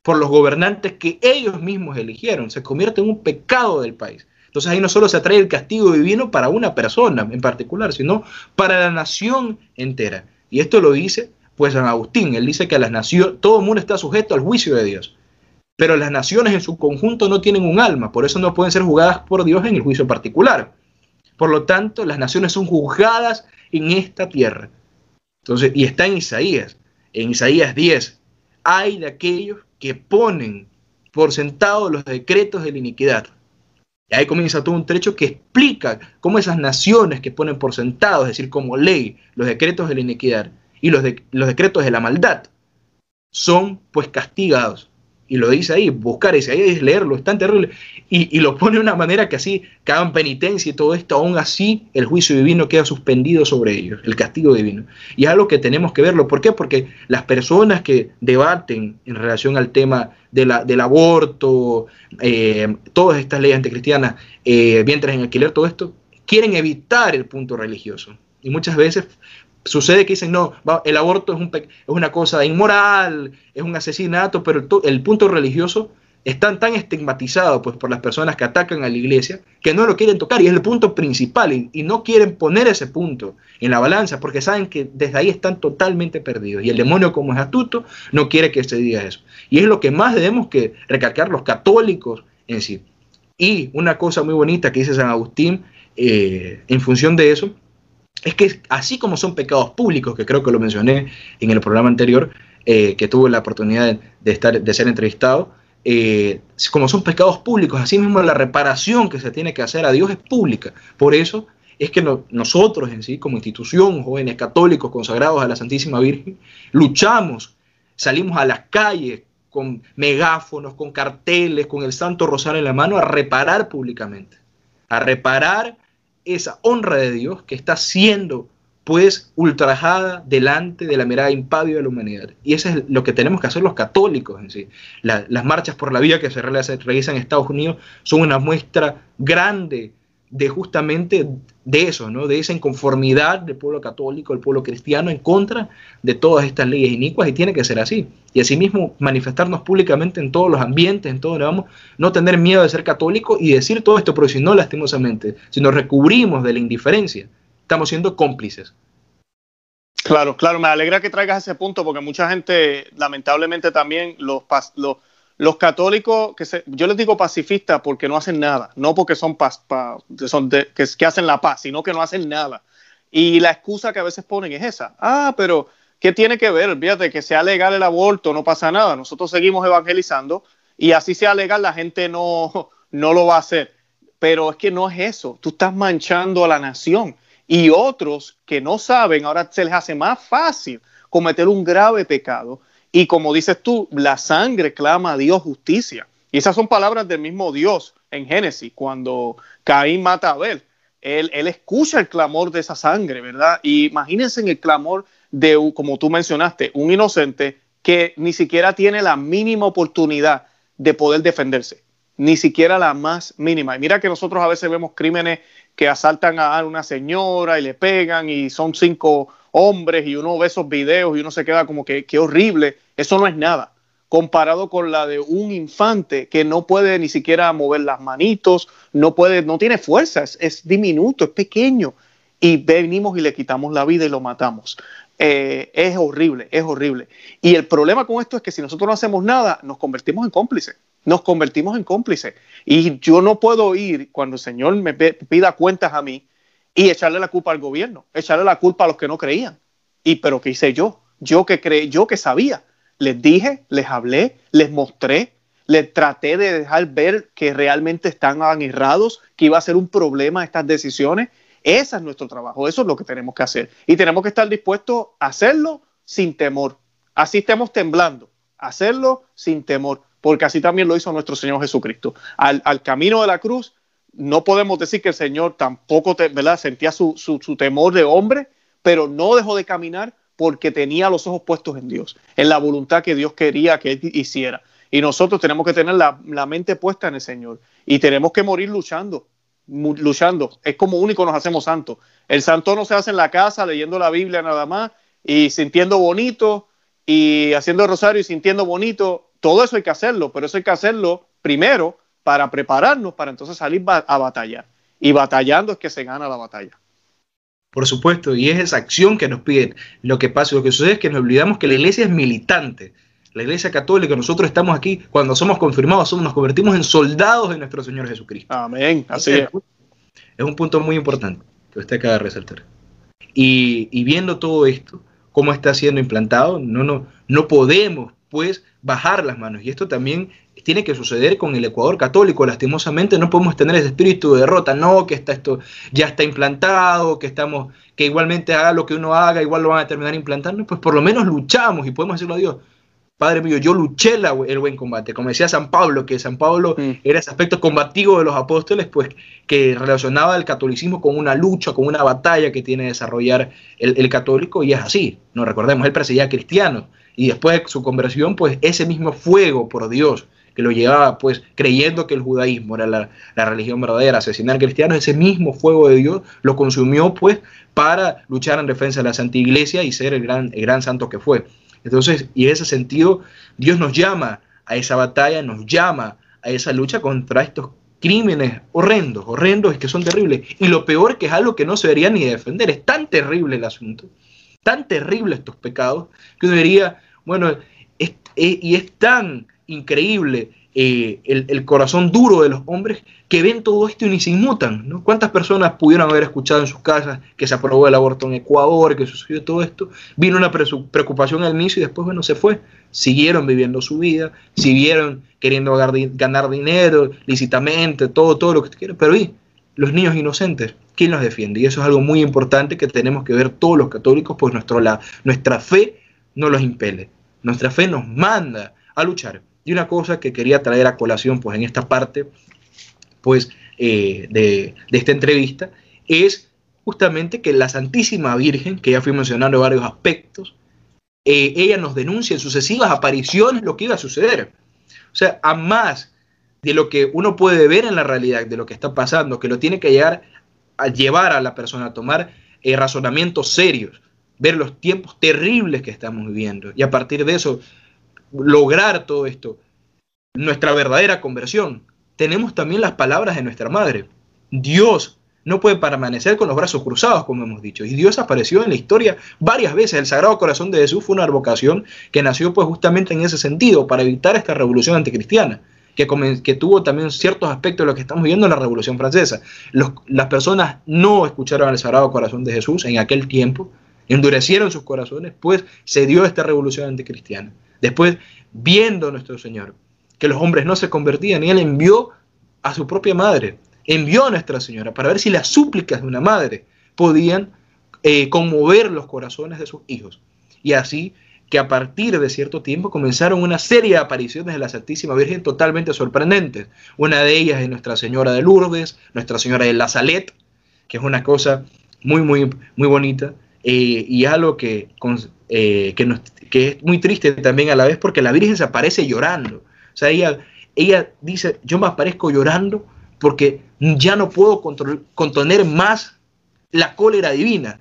por los gobernantes que ellos mismos eligieron, se convierte en un pecado del país. Entonces ahí no solo se atrae el castigo divino para una persona en particular, sino para la nación entera. Y esto lo dice pues San Agustín, él dice que a las naciones, todo el mundo está sujeto al juicio de Dios, pero las naciones en su conjunto no tienen un alma, por eso no pueden ser juzgadas por Dios en el juicio particular. Por lo tanto, las naciones son juzgadas en esta tierra. Entonces, y está en Isaías, en Isaías 10, hay de aquellos que ponen por sentado los decretos de la iniquidad y ahí comienza todo un trecho que explica cómo esas naciones que ponen por sentado, es decir, como ley, los decretos de la iniquidad y los, los decretos de la maldad, son pues castigados y lo dice ahí, buscar ese, ahí es leerlo, es tan terrible, y, lo pone de una manera que así, que hagan penitencia y todo esto, aún así el juicio divino queda suspendido sobre ellos, el castigo divino. Y es algo que tenemos que verlo, ¿por qué? Porque las personas que debaten en relación al tema de la, del aborto, eh, todas estas leyes anticristianas, eh, vientres en alquiler, todo esto, quieren evitar el punto religioso. Y muchas veces sucede que dicen, no, el aborto es, un, es, una cosa inmoral, es un asesinato, pero el, punto religioso está tan estigmatizado pues, por las personas que atacan a la iglesia que no lo quieren tocar y es el punto principal y, y, no quieren poner ese punto en la balanza porque saben que desde ahí están totalmente perdidos y el demonio como es astuto no quiere que se diga eso. Y es lo que más debemos que recalcar los católicos en sí. Y una cosa muy bonita que dice San Agustín eh, en función de eso es que así como son pecados públicos, que creo que lo mencioné en el programa anterior, eh, que tuve la oportunidad de, estar, de ser entrevistado, eh, como son pecados públicos, así mismo la reparación que se tiene que hacer a Dios es pública. Por eso es que nosotros en sí, como institución, jóvenes católicos consagrados a la Santísima Virgen, luchamos, salimos a las calles con megáfonos, con carteles, con el Santo Rosario en la mano, a reparar públicamente, a reparar esa honra de Dios que está siendo pues ultrajada delante de la mirada impávida de la humanidad. Y eso es lo que tenemos que hacer los católicos en sí. las marchas por la vida que se realizan en Estados Unidos son una muestra grande de justamente de eso, ¿no? de esa inconformidad del pueblo católico, del pueblo cristiano en contra de todas estas leyes inicuas y tiene que ser así. Y asimismo manifestarnos públicamente en todos los ambientes, en todo donde vamos, no tener miedo de ser católico y decir todo esto, pero si no lastimosamente, si nos recubrimos de la indiferencia, estamos siendo cómplices. Claro, claro, me alegra que traigas ese punto porque mucha gente lamentablemente también los, los los católicos, que yo les digo pacifistas porque no hacen nada, no porque son, paz, son que, hacen la paz, sino que no hacen nada. Y la excusa que a veces ponen es esa. Ah, pero ¿qué tiene que ver? Fíjate que sea legal el aborto, no pasa nada. Nosotros seguimos evangelizando y así sea legal, la gente no, no lo va a hacer. Pero es que no es eso. Tú estás manchando a la nación. Y otros que no saben, ahora se les hace más fácil cometer un grave pecado y como dices tú, la sangre clama a Dios justicia. Y esas son palabras del mismo Dios en Génesis, cuando Caín mata a Abel. Él, escucha el clamor de esa sangre, ¿verdad? Y imagínense en el clamor de, como tú mencionaste, un inocente que ni siquiera tiene la mínima oportunidad de poder defenderse, ni siquiera la más mínima. Y mira que nosotros a veces vemos crímenes que asaltan a una señora y le pegan y son cinco hombres y uno ve esos videos y uno se queda como que qué horrible, eso no es nada comparado con la de un infante que no puede ni siquiera mover las manitos, no puede, no tiene fuerzas, es, diminuto, es pequeño y venimos y le quitamos la vida y lo matamos. Eh, es horrible, es horrible. Y el problema con esto es que si nosotros no hacemos nada, nos convertimos en cómplices, nos convertimos en cómplices. Y yo no puedo ir cuando el Señor me pida cuentas a mí y echarle la culpa al gobierno, echarle la culpa a los que no creían. ¿Y pero qué hice yo? yo que creí, yo que sabía. Les dije, les hablé, les mostré, les traté de dejar ver que realmente estaban errados, que iba a ser un problema estas decisiones. Ese es nuestro trabajo, eso es lo que tenemos que hacer. Y tenemos que estar dispuestos a hacerlo sin temor. Así estemos temblando, hacerlo sin temor, porque así también lo hizo nuestro Señor Jesucristo. Al, camino de la cruz, no podemos decir que el Señor tampoco ¿verdad? sentía su, su temor de hombre, pero no dejó de caminar porque tenía los ojos puestos en Dios, en la voluntad que Dios quería que él hiciera. Y nosotros tenemos que tener la, mente puesta en el Señor y tenemos que morir luchando, luchando. Es como único nos hacemos santos. El santo no se hace en la casa leyendo la Biblia nada más y sintiendo bonito y haciendo rosario y sintiendo bonito. Todo eso hay que hacerlo, pero eso hay que hacerlo primero para prepararnos para entonces salir a batallar. Y batallando es que se gana la batalla. Por supuesto, y es esa acción que nos piden. Lo que pasa, lo que sucede es que nos olvidamos que la iglesia es militante la Iglesia Católica, nosotros estamos aquí, cuando somos confirmados, somos, nos convertimos en soldados de nuestro Señor Jesucristo. Amén. Así es. Es un punto muy importante que usted acaba de resaltar. Y, viendo todo esto, cómo está siendo implantado, no, no, no podemos, pues, bajar las manos. Y esto también tiene que suceder con el Ecuador católico. Lastimosamente no podemos tener ese espíritu de derrota, no, que está esto ya está implantado, que estamos, que igualmente haga lo que uno haga, igual lo van a terminar implantando, pues por lo menos luchamos y podemos decirlo a Dios. Padre mío, yo luché el buen combate. Como decía San Pablo, que San Pablo era ese aspecto combativo de los apóstoles, pues que relacionaba el catolicismo con una lucha, con una batalla que tiene que desarrollar el, católico, y es así. No recordemos, él perseguía cristianos, y después de su conversión, pues ese mismo fuego por Dios que lo llevaba, pues creyendo que el judaísmo era la, religión verdadera, asesinar cristianos, ese mismo fuego de Dios lo consumió, pues, para luchar en defensa de la Santa Iglesia y ser el gran, el gran santo que fue. Entonces, y en ese sentido, Dios nos llama a esa batalla, nos llama a esa lucha contra estos crímenes horrendos, horrendos que son terribles. Y lo peor que es algo que no se debería ni defender. Es tan terrible el asunto, tan terrible estos pecados, que uno diría, bueno, y es tan increíble eh, el, corazón duro de los hombres que ven todo esto y ni se inmutan. ¿no? ¿Cuántas personas pudieron haber escuchado en sus casas que se aprobó el aborto en Ecuador, que sucedió todo esto? Vino una preocupación al inicio y después, bueno, se fue. Siguieron viviendo su vida, siguieron queriendo ganar dinero lícitamente, todo, todo lo que quieran, pero ¿y los niños inocentes? ¿Quién los defiende? Y eso es algo muy importante que tenemos que ver todos los católicos, pues nuestro, la, nuestra fe no los impele, nuestra fe nos manda a luchar y una cosa que quería traer a colación pues, en esta parte pues, eh, de, esta entrevista es justamente que la Santísima Virgen, que ya fui mencionando varios aspectos, eh, ella nos denuncia en sucesivas apariciones lo que iba a suceder. O sea, a más de lo que uno puede ver en la realidad, de lo que está pasando, que lo tiene que llegar a llevar a la persona a tomar eh, razonamientos serios, ver los tiempos terribles que estamos viviendo y a partir de eso lograr todo esto, nuestra verdadera conversión, tenemos también las palabras de nuestra madre. Dios no puede permanecer con los brazos cruzados, como hemos dicho. Y Dios apareció en la historia varias veces. El Sagrado Corazón de Jesús fue una vocación que nació pues justamente en ese sentido, para evitar esta revolución anticristiana, que, que tuvo también ciertos aspectos de lo que estamos viendo en la Revolución Francesa. las personas no escucharon al Sagrado Corazón de Jesús en aquel tiempo, endurecieron sus corazones, pues se dio esta revolución anticristiana. Después, viendo nuestro Señor que los hombres no se convertían, y Él envió a su propia madre, envió a Nuestra Señora para ver si las súplicas de una madre podían eh, conmover los corazones de sus hijos. Y así que a partir de cierto tiempo comenzaron una serie de apariciones de la Santísima Virgen totalmente sorprendentes. Una de ellas es Nuestra Señora de Lourdes, Nuestra Señora de la Salet, que es una cosa muy, muy, muy bonita eh, y algo que, eh, que, que es muy triste también a la vez porque la Virgen se aparece llorando. O sea, ella, ella dice, yo me aparezco llorando porque ya no puedo contener más la cólera divina.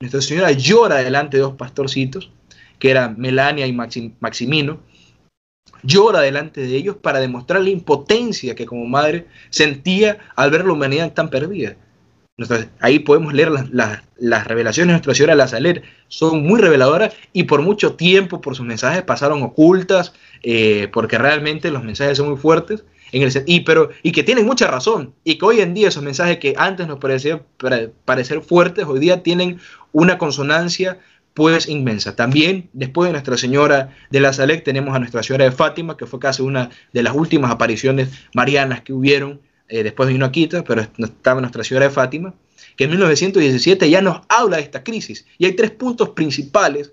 Nuestra Señora llora delante de dos pastorcitos, que eran Melania y Maximino, llora delante de ellos para demostrar la impotencia que como madre sentía al ver la humanidad tan perdida ahí podemos leer las, revelaciones de Nuestra Señora de la Saler, son muy reveladoras y por mucho tiempo por sus mensajes pasaron ocultas, eh, porque realmente los mensajes son muy fuertes, en el, y, pero, y que tienen mucha razón, y que hoy en día esos mensajes que antes nos parecían parecer fuertes, hoy día tienen una consonancia pues inmensa. También después de Nuestra Señora de la Salec tenemos a Nuestra Señora de Fátima, que fue casi una de las últimas apariciones marianas que hubieron, eh, después vino Aquita, pero estaba Nuestra Señora de Fátima, que en 1917 ya nos habla de esta crisis. Y hay tres puntos principales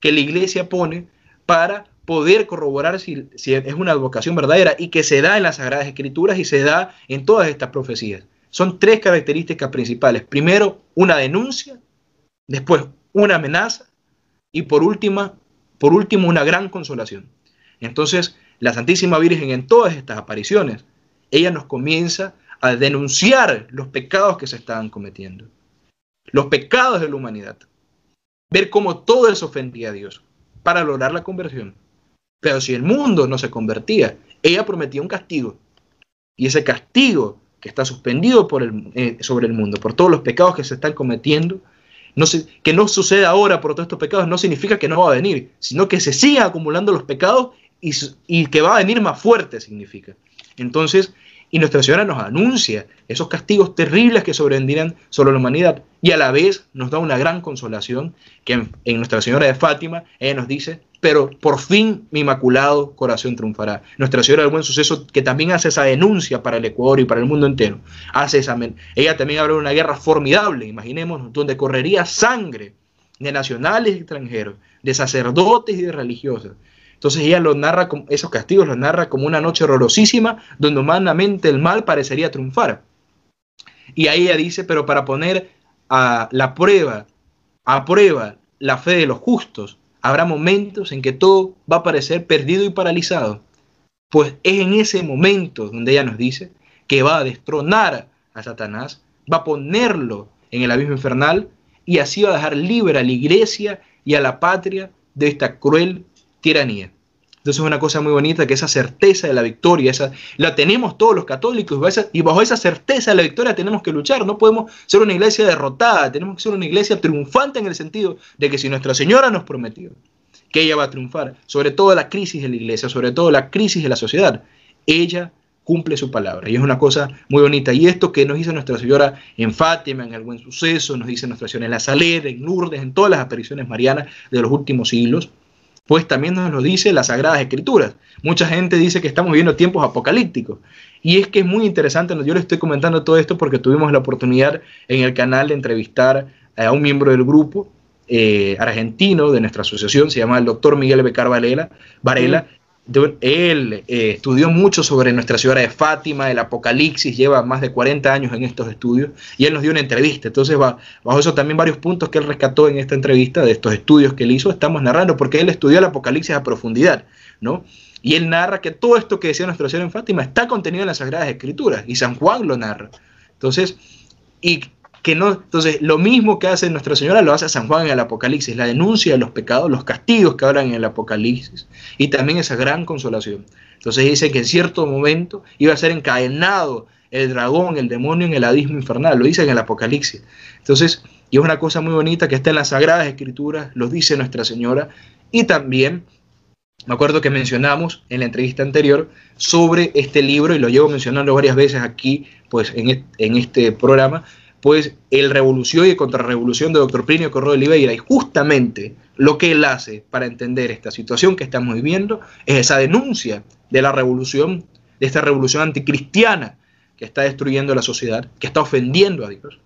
que la iglesia pone para poder corroborar si, si es una vocación verdadera y que se da en las Sagradas Escrituras y se da en todas estas profecías. Son tres características principales. Primero, una denuncia, después una amenaza y por, última, por último una gran consolación. Entonces, la Santísima Virgen en todas estas apariciones, ella nos comienza a denunciar los pecados que se estaban cometiendo, los pecados de la humanidad, ver cómo todo eso ofendía a Dios para lograr la conversión. Pero si el mundo no se convertía, ella prometía un castigo. Y ese castigo que está suspendido eh, sobre el mundo, por todos los pecados que se están cometiendo, no que no suceda ahora por todos estos pecados no significa que no va a venir, sino que se sigan acumulando los pecados y, y que va a venir más fuerte significa. Entonces, y Nuestra Señora nos anuncia esos castigos terribles que sobrevendrían sobre la humanidad y a la vez nos da una gran consolación que en, Nuestra Señora de Fátima ella nos dice, pero por fin mi inmaculado corazón triunfará. Nuestra Señora del Buen Suceso que también hace esa denuncia para el Ecuador y para el mundo entero. Hace esa, ella también habla de una guerra formidable, imaginemos, donde correría sangre de nacionales y extranjeros, de sacerdotes y de religiosas entonces ella lo narra, esos castigos los narra como una noche horrorosísima donde humanamente el mal parecería triunfar. Y ahí ella dice, pero para poner a la prueba, a prueba la fe de los justos, habrá momentos en que todo va a parecer perdido y paralizado. Pues es en ese momento donde ella nos dice que va a destronar a Satanás, va a ponerlo en el abismo infernal y así va a dejar libre a la iglesia y a la patria de esta cruel tiranía. Entonces es una cosa muy bonita que esa certeza de la victoria, esa, la tenemos todos los católicos y bajo esa certeza de la victoria tenemos que luchar. No podemos ser una iglesia derrotada, tenemos que ser una iglesia triunfante en el sentido de que si Nuestra Señora nos prometió que ella va a triunfar sobre toda la crisis de la iglesia, sobre todo la crisis de la sociedad, ella cumple su palabra. Y es una cosa muy bonita. Y esto que nos dice Nuestra Señora en Fátima, en el Buen Suceso, nos dice Nuestra Señora en la Salera, en Lourdes, en todas las apariciones marianas de los últimos siglos, pues también nos lo dice las Sagradas Escrituras. Mucha gente dice que estamos viviendo tiempos apocalípticos. Y es que es muy interesante, yo les estoy comentando todo esto porque tuvimos la oportunidad en el canal de entrevistar a un miembro del grupo eh, argentino de nuestra asociación, se llama el doctor Miguel Becar Varela él eh, estudió mucho sobre Nuestra Señora de Fátima, el Apocalipsis, lleva más de 40 años en estos estudios y él nos dio una entrevista. Entonces, bajo eso también varios puntos que él rescató en esta entrevista de estos estudios que él hizo, estamos narrando, porque él estudió el Apocalipsis a profundidad, ¿no? Y él narra que todo esto que decía Nuestra Señora en Fátima está contenido en las Sagradas Escrituras y San Juan lo narra. Entonces, y que no, entonces lo mismo que hace Nuestra Señora lo hace San Juan en el Apocalipsis, la denuncia de los pecados, los castigos que hablan en el Apocalipsis y también esa gran consolación. Entonces dice que en cierto momento iba a ser encadenado el dragón, el demonio en el abismo infernal, lo dice en el Apocalipsis. Entonces, y es una cosa muy bonita que está en las Sagradas Escrituras, lo dice Nuestra Señora, y también, me acuerdo que mencionamos en la entrevista anterior sobre este libro, y lo llevo mencionando varias veces aquí, pues en, en este programa, pues el revolución y contrarrevolución de Dr. Plinio Correo de Oliveira. Y justamente lo que él hace para entender esta situación que estamos viviendo es esa denuncia de la revolución, de esta revolución anticristiana que está destruyendo la sociedad, que está ofendiendo a Dios.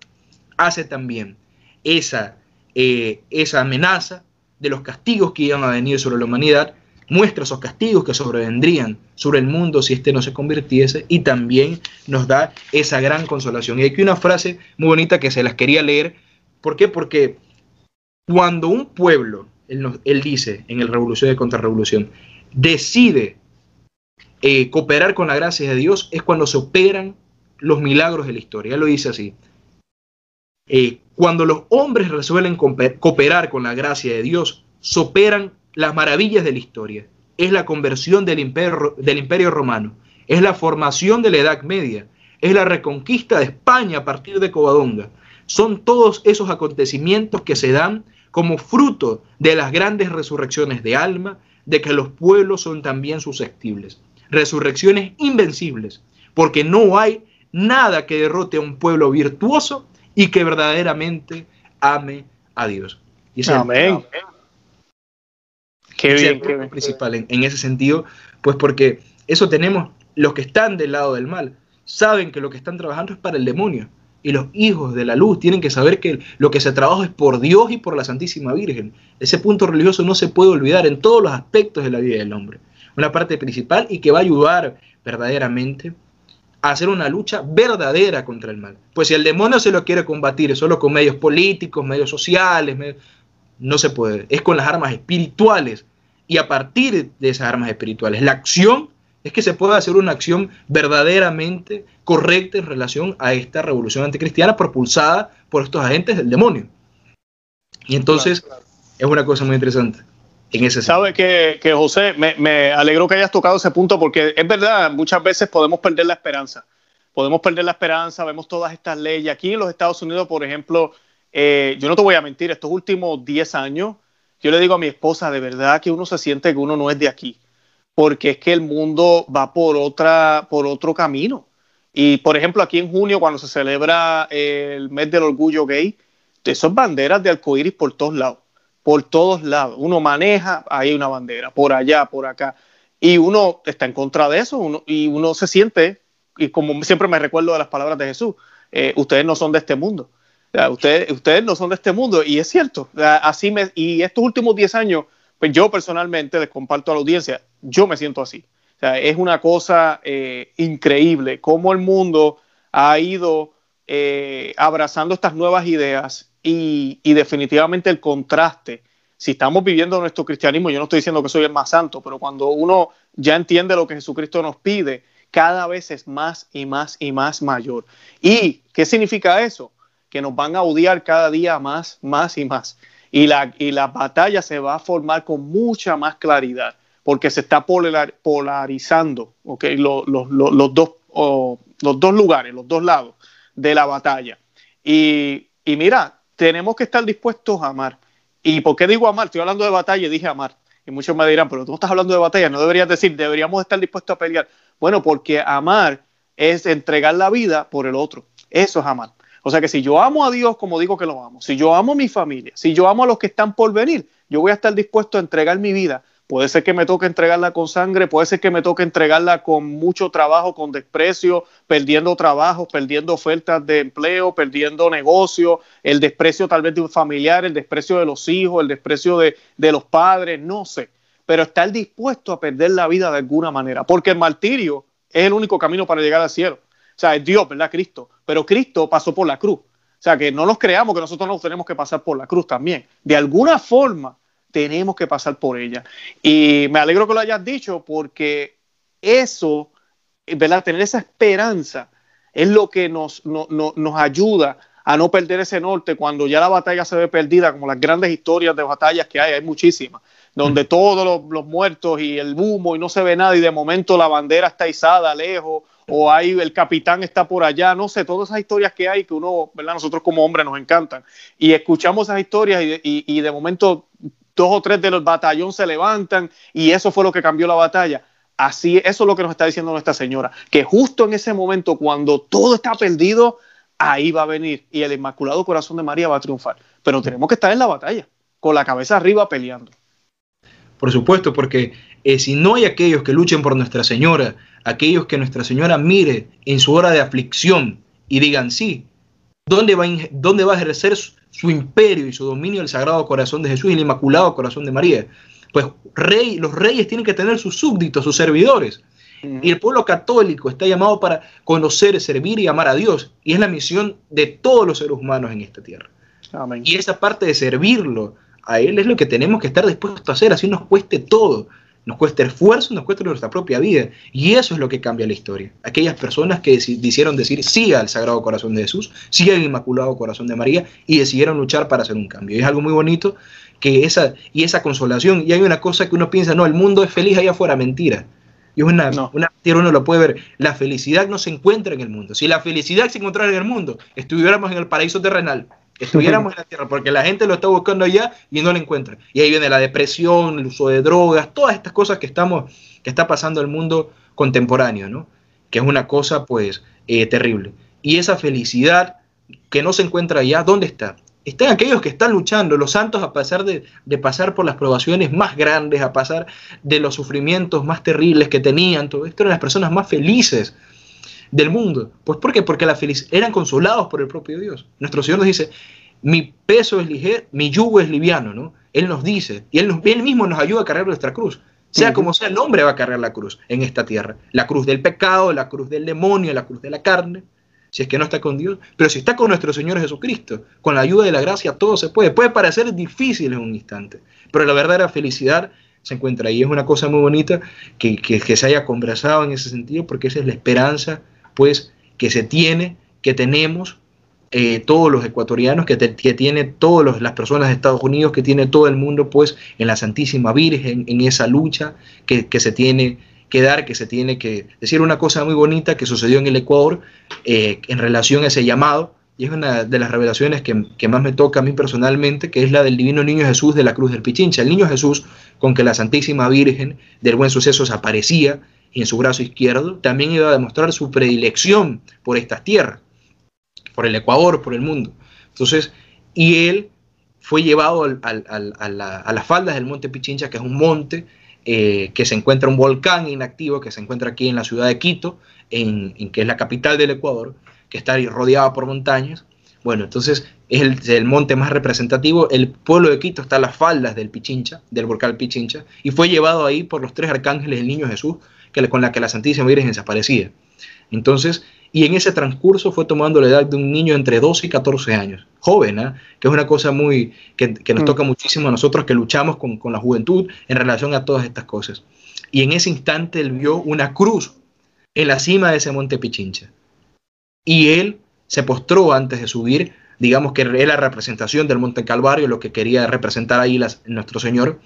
Hace también esa, eh, esa amenaza de los castigos que iban a venir sobre la humanidad muestra esos castigos que sobrevendrían sobre el mundo si éste no se convirtiese y también nos da esa gran consolación. Y aquí una frase muy bonita que se las quería leer. ¿Por qué? Porque cuando un pueblo, él, dice en el Revolución y Contrarrevolución, decide eh, cooperar con la gracia de Dios, es cuando se operan los milagros de la historia. Él lo dice así. Eh, cuando los hombres resuelven cooperar con la gracia de Dios, se operan las maravillas de la historia. Es la conversión del imperio, del imperio romano, es la formación de la Edad Media, es la reconquista de España a partir de Covadonga. Son todos esos acontecimientos que se dan como fruto de las grandes resurrecciones de alma, de que los pueblos son también susceptibles. Resurrecciones invencibles, porque no hay nada que derrote a un pueblo virtuoso y que verdaderamente ame a Dios. Y Amén. Qué bien, qué bien. principal en, en ese sentido, pues porque eso tenemos los que están del lado del mal, saben que lo que están trabajando es para el demonio. Y los hijos de la luz tienen que saber que lo que se trabaja es por Dios y por la Santísima Virgen. Ese punto religioso no se puede olvidar en todos los aspectos de la vida del hombre. Una parte principal y que va a ayudar verdaderamente a hacer una lucha verdadera contra el mal. Pues si el demonio se lo quiere combatir solo con medios políticos, medios sociales, no se puede. Es con las armas espirituales. Y a partir de esas armas espirituales, la acción es que se pueda hacer una acción verdaderamente correcta en relación a esta revolución anticristiana propulsada por estos agentes del demonio. Y entonces es una cosa muy interesante. En ese Sabe que, que, José, me, me alegro que hayas tocado ese punto porque es verdad, muchas veces podemos perder la esperanza. Podemos perder la esperanza, vemos todas estas leyes. Aquí en los Estados Unidos, por ejemplo, eh, yo no te voy a mentir, estos últimos 10 años, yo le digo a mi esposa, de verdad que uno se siente que uno no es de aquí porque es que el mundo va por, otra, por otro camino. Y por ejemplo, aquí en junio, cuando se celebra el mes del orgullo gay, esas banderas de arcoíris por todos lados, por todos lados. Uno maneja, hay una bandera, por allá, por acá. Y uno está en contra de eso y uno se siente, y como siempre me recuerdo de las palabras de Jesús, eh, ustedes no son de este mundo. Ustedes, no son de este mundo. Y es cierto, así me, y estos últimos 10 años pues yo personalmente les comparto a la audiencia, yo me siento así. Es una cosa eh, increíble cómo el mundo ha ido eh, abrazando estas nuevas ideas y, definitivamente el contraste. Si estamos viviendo nuestro cristianismo, yo no estoy diciendo que soy el más santo, pero cuando uno ya entiende lo que Jesucristo nos pide, cada vez es más y más y más mayor. ¿Y qué significa eso? Que nos van a odiar cada día más, más y más y la, y la batalla se va a formar con mucha más claridad porque se está polarizando okay, los, dos, los dos lugares, los dos lados de la batalla. Y, y, mira, tenemos que estar dispuestos a amar. ¿Y por qué digo amar? Estoy hablando de batalla y dije amar. Y muchos me dirán, pero tú estás hablando de batalla, no deberías decir, deberíamos estar dispuestos a pelear. Bueno, porque amar es entregar la vida por el otro. Eso es amar. O sea que si yo amo a Dios como digo que lo amo, si yo amo a mi familia, si yo amo a los que están por venir, yo voy a estar dispuesto a entregar mi vida. Puede ser que me toque entregarla con sangre, puede ser que me toque entregarla con mucho trabajo, con desprecio, perdiendo trabajo, perdiendo ofertas de empleo, perdiendo negocio, el desprecio tal vez de un familiar, el desprecio de los hijos, el desprecio de, de los padres, no sé. Pero estar dispuesto a perder la vida de alguna manera, porque el martirio es el único camino para llegar al cielo. O sea, es Dios, ¿verdad? Cristo. Pero Cristo pasó por la cruz. O sea, que no nos creamos que nosotros no tenemos que pasar por la cruz también. De alguna forma tenemos que pasar por ella. Y me alegro que lo hayas dicho porque eso, ¿verdad? Tener esa esperanza es lo que nos, nos ayuda a no perder ese norte cuando ya la batalla se ve perdida, como las grandes historias de batallas que hay, hay muchísimas, donde mm. todos los, los muertos y el humo y no se ve nada y de momento la bandera está izada lejos o hay el capitán está por allá, no sé, todas esas historias que hay que uno, ¿verdad? Nosotros como hombres nos encantan. Y escuchamos esas historias y, de momento dos o tres de los batallón se levantan y eso fue lo que cambió la batalla. Así, eso es lo que nos está diciendo nuestra señora, que justo en ese momento, cuando todo está perdido, ahí va a venir y el Inmaculado Corazón de María va a triunfar. Pero tenemos que estar en la batalla, con la cabeza arriba peleando. Por supuesto, porque eh, si no hay aquellos que luchen por Nuestra Señora, aquellos que Nuestra Señora mire en su hora de aflicción y digan sí, ¿dónde va, dónde va a ejercer su, imperio y su dominio el Sagrado Corazón de Jesús y el Inmaculado Corazón de María? Pues rey, los reyes tienen que tener sus súbditos, sus servidores. Y el pueblo católico está llamado para conocer, servir y amar a Dios. Y es la misión de todos los seres humanos en esta tierra. Y esa parte de servirlo a Él es lo que tenemos que estar dispuestos a hacer, así nos cueste todo nos cuesta esfuerzo, nos cuesta nuestra propia vida. Y eso es lo que cambia la historia. Aquellas personas que decidieron decir sí al Sagrado Corazón de Jesús, sí al Inmaculado Corazón de María y decidieron luchar para hacer un cambio. Y es algo muy bonito que esa, y esa consolación, y hay una cosa que uno piensa, no, el mundo es feliz allá afuera, mentira. Y es una, una mentira, uno lo puede ver. La felicidad no se encuentra en el mundo. Si la felicidad se encontrara en el mundo, estuviéramos en el paraíso terrenal estuviéramos en la tierra, porque la gente lo está buscando allá y no lo encuentra. Y ahí viene la depresión, el uso de drogas, todas estas cosas que estamos, que está pasando el mundo contemporáneo, ¿no? Que es una cosa, pues, eh, terrible. Y esa felicidad que no se encuentra allá, ¿dónde está? están aquellos que están luchando, los santos a pesar de, de, pasar por las probaciones más grandes, a pasar de los sufrimientos más terribles que tenían, todo esto eran las personas más felices del mundo. Pues ¿por qué? Porque la feliz eran consolados por el propio Dios. Nuestro Señor nos dice, mi peso es ligero, mi yugo es liviano, ¿no? Él nos dice, y él, nos, él mismo nos ayuda a cargar nuestra cruz. Sea como sea, el hombre va a cargar la cruz en esta tierra. La cruz del pecado, la cruz del demonio, la cruz de la carne si es que no está con Dios, pero si está con nuestro Señor Jesucristo, con la ayuda de la gracia, todo se puede. Puede parecer difícil en un instante, pero la verdadera felicidad se encuentra ahí. Es una cosa muy bonita que, se haya conversado en ese sentido, porque esa es la esperanza, pues, que se tiene, que tenemos eh, todos los ecuatorianos, que, tiene todas las personas de Estados Unidos, que tiene todo el mundo, pues, en la Santísima Virgen, en esa lucha que, que se tiene que dar, que se tiene que decir una cosa muy bonita que sucedió en el Ecuador eh, en relación a ese llamado, y es una de las revelaciones que, más me toca a mí personalmente, que es la del divino niño Jesús de la cruz del Pichincha. El niño Jesús, con que la Santísima Virgen del Buen Suceso aparecía en su brazo izquierdo, también iba a demostrar su predilección por estas tierras, por el Ecuador, por el mundo. Entonces, y él fue llevado a, las faldas del monte Pichincha, que es un monte eh, que se encuentra un volcán inactivo que se encuentra aquí en la ciudad de Quito, en, que es la capital del Ecuador, que está rodeada por montañas. Bueno, entonces es el, monte más representativo. El pueblo de Quito está a las faldas del Pichincha, del volcán Pichincha, y fue llevado ahí por los tres arcángeles del Niño Jesús, que, con la que la Santísima Virgen desaparecía. Entonces, y en ese transcurso fue tomando la edad de un niño entre 12 y 14 años, joven, ¿eh? que es una cosa muy que, nos mm. toca muchísimo a nosotros que luchamos con, con, la juventud en relación a todas estas cosas. Y en ese instante él vio una cruz en la cima de ese monte Pichincha. Y él se postró antes de subir, digamos que era la representación del monte Calvario, lo que quería representar ahí las, nuestro Señor,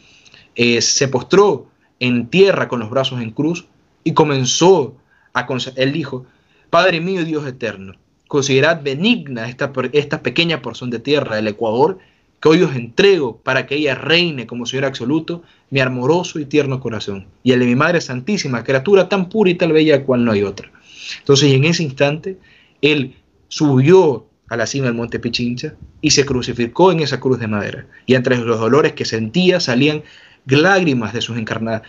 eh, se postró en tierra con los brazos en cruz y comenzó a, él dijo, Padre mío, Dios eterno, considerad benigna esta, esta pequeña porción de tierra del Ecuador que hoy os entrego para que ella reine como Señor absoluto mi amoroso y tierno corazón, y el de mi Madre Santísima, criatura tan pura y tal bella cual no hay otra. Entonces, en ese instante, él subió a la cima del monte Pichincha y se crucificó en esa cruz de madera. Y entre los dolores que sentía salían lágrimas de sus, encarnadas,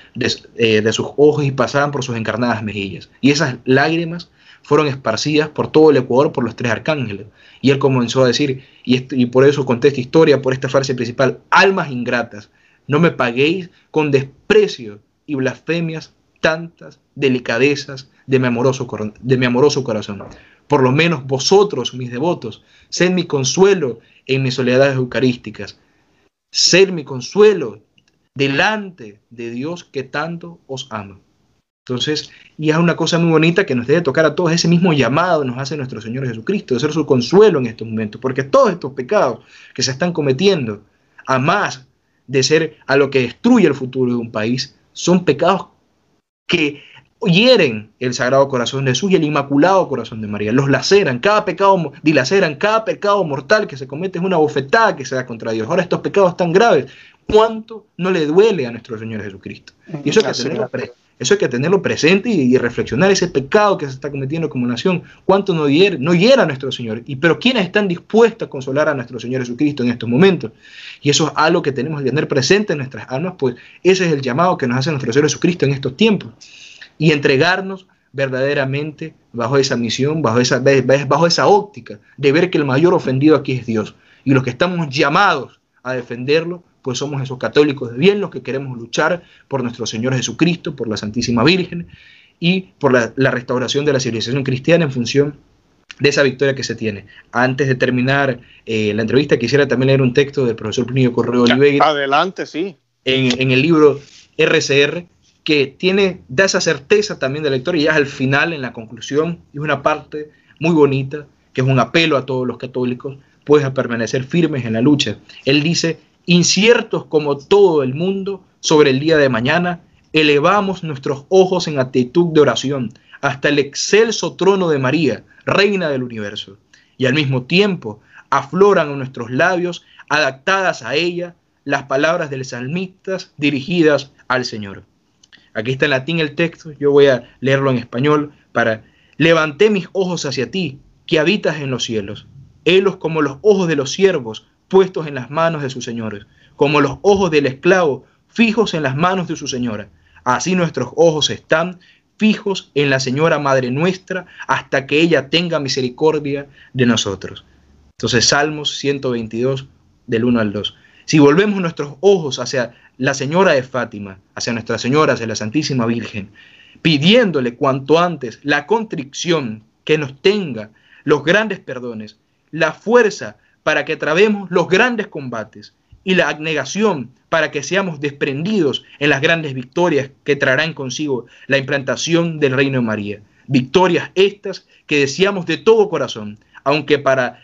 eh, de sus ojos y pasaban por sus encarnadas mejillas. Y esas lágrimas fueron esparcidas por todo el Ecuador por los tres arcángeles. Y él comenzó a decir, y, por eso conté esta historia, por esta frase principal, almas ingratas, no me paguéis con desprecio y blasfemias tantas delicadezas de mi amoroso, de mi amoroso corazón. Por lo menos vosotros, mis devotos, sed mi consuelo en mis soledades eucarísticas. Sed mi consuelo delante de Dios que tanto os ama. Entonces, y es una cosa muy bonita que nos debe tocar a todos, ese mismo llamado nos hace nuestro Señor Jesucristo, de ser su consuelo en estos momentos, porque todos estos pecados que se están cometiendo, a más de ser a lo que destruye el futuro de un país, son pecados que hieren el Sagrado Corazón de Jesús y el Inmaculado Corazón de María, los laceran, cada pecado dilaceran, cada pecado mortal que se comete es una bofetada que se da contra Dios. Ahora estos pecados tan graves, ¿cuánto no le duele a nuestro Señor Jesucristo? Y eso es que tenerlo eso hay que tenerlo presente y, reflexionar ese pecado que se está cometiendo como nación. ¿Cuánto no hiera, no a nuestro Señor? Y, pero ¿quiénes están dispuestos a consolar a nuestro Señor Jesucristo en estos momentos? Y eso es algo que tenemos que tener presente en nuestras almas, pues ese es el llamado que nos hace nuestro Señor Jesucristo en estos tiempos. Y entregarnos verdaderamente bajo esa misión, bajo esa, bajo esa óptica de ver que el mayor ofendido aquí es Dios. Y los que estamos llamados a defenderlo pues somos esos católicos de bien los que queremos luchar por nuestro Señor Jesucristo, por la Santísima Virgen y por la, restauración de la civilización cristiana en función de esa victoria que se tiene. Antes de terminar eh, la entrevista, quisiera también leer un texto del profesor Plinio Correo Oliveira. Adelante, sí. En, el libro RCR, que tiene, da esa certeza también del lector y ya al final, en la conclusión, es una parte muy bonita, que es un apelo a todos los católicos, pues a permanecer firmes en la lucha. Él dice inciertos como todo el mundo sobre el día de mañana, elevamos nuestros ojos en actitud de oración hasta el excelso trono de María, Reina del universo, y al mismo tiempo afloran en nuestros labios, adaptadas a ella, las palabras del salmistas dirigidas al Señor. Aquí está en latín el texto, yo voy a leerlo en español para levanté mis ojos hacia ti, que habitas en los cielos, helos como los ojos de los siervos puestos en las manos de sus señores, como los ojos del esclavo fijos en las manos de su señora. Así nuestros ojos están fijos en la Señora Madre nuestra hasta que ella tenga misericordia de nosotros. Entonces, Salmos 122, del 1 al 2. Si volvemos nuestros ojos hacia la Señora de Fátima, hacia Nuestra Señora, hacia la Santísima Virgen, pidiéndole cuanto antes la contrición que nos tenga los grandes perdones, la fuerza para que trabemos los grandes combates y la abnegación para que seamos desprendidos en las grandes victorias que traerán consigo la implantación del reino de María. Victorias estas que deseamos de todo corazón, aunque para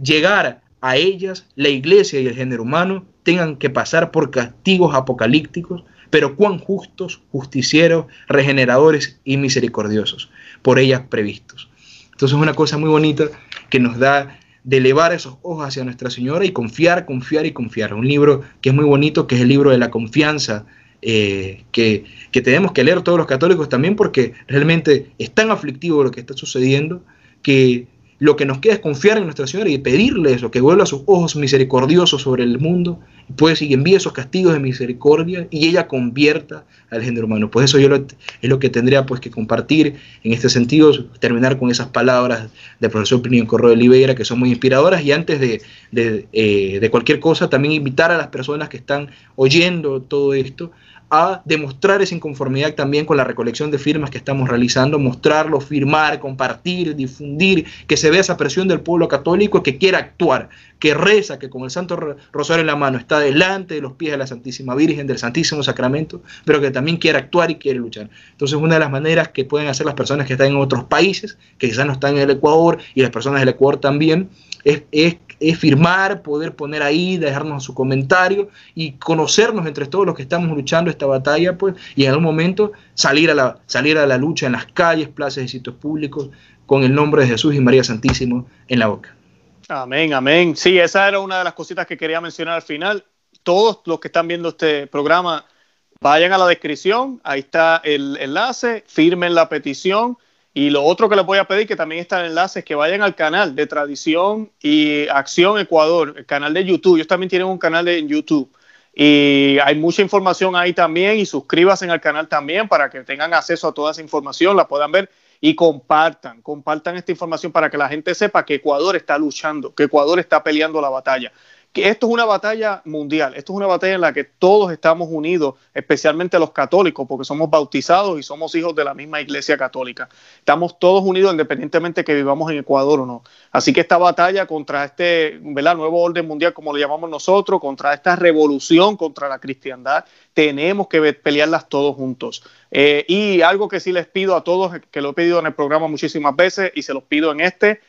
llegar a ellas la iglesia y el género humano tengan que pasar por castigos apocalípticos, pero cuán justos, justicieros, regeneradores y misericordiosos, por ellas previstos. Entonces es una cosa muy bonita que nos da de elevar esos ojos hacia Nuestra Señora y confiar, confiar y confiar. Un libro que es muy bonito, que es el libro de la confianza, eh, que, que, tenemos que leer todos los católicos también porque realmente es tan aflictivo lo que está sucediendo que lo que nos queda es confiar en Nuestra Señora y pedirle eso, que vuelva sus ojos misericordiosos sobre el mundo, pues y envíe esos castigos de misericordia y ella convierta al género humano. Pues eso yo es lo que tendría pues que compartir en este sentido, terminar con esas palabras del profesor Plinio Corro de Oliveira que son muy inspiradoras y antes de, de, eh, de cualquier cosa también invitar a las personas que están oyendo todo esto a demostrar esa inconformidad también con la recolección de firmas que estamos realizando, mostrarlo, firmar, compartir, difundir, que se vea esa presión del pueblo católico que quiera actuar, que reza, que con el Santo Rosario en la mano está delante de los pies de la Santísima Virgen, del Santísimo Sacramento, pero que también quiere actuar y quiere luchar. Entonces, una de las maneras que pueden hacer las personas que están en otros países, que quizás no están en el Ecuador, y las personas del Ecuador también, es, es es firmar, poder poner ahí, dejarnos su comentario y conocernos entre todos los que estamos luchando esta batalla, pues, y en algún momento salir a la, salir a la lucha en las calles, plazas y sitios públicos con el nombre de Jesús y María Santísimo en la boca. Amén, amén. Sí, esa era una de las cositas que quería mencionar al final. Todos los que están viendo este programa, vayan a la descripción, ahí está el enlace, firmen la petición y lo otro que les voy a pedir, que también está en el enlace, es que vayan al canal de Tradición y Acción Ecuador, el canal de YouTube. Ellos también tienen un canal de YouTube. Y hay mucha información ahí también y suscríbanse al canal también para que tengan acceso a toda esa información, la puedan ver y compartan, compartan esta información para que la gente sepa que Ecuador está luchando, que Ecuador está peleando la batalla que esto es una batalla mundial, esto es una batalla en la que todos estamos unidos, especialmente los católicos, porque somos bautizados y somos hijos de la misma iglesia católica. Estamos todos unidos independientemente que vivamos en Ecuador o no. Así que esta batalla contra este ¿verdad? nuevo orden mundial, como lo llamamos nosotros, contra esta revolución contra la cristiandad, tenemos que pelearlas todos juntos. Eh, y algo que sí les pido a todos, que lo he pedido en el programa muchísimas veces y se los pido en este,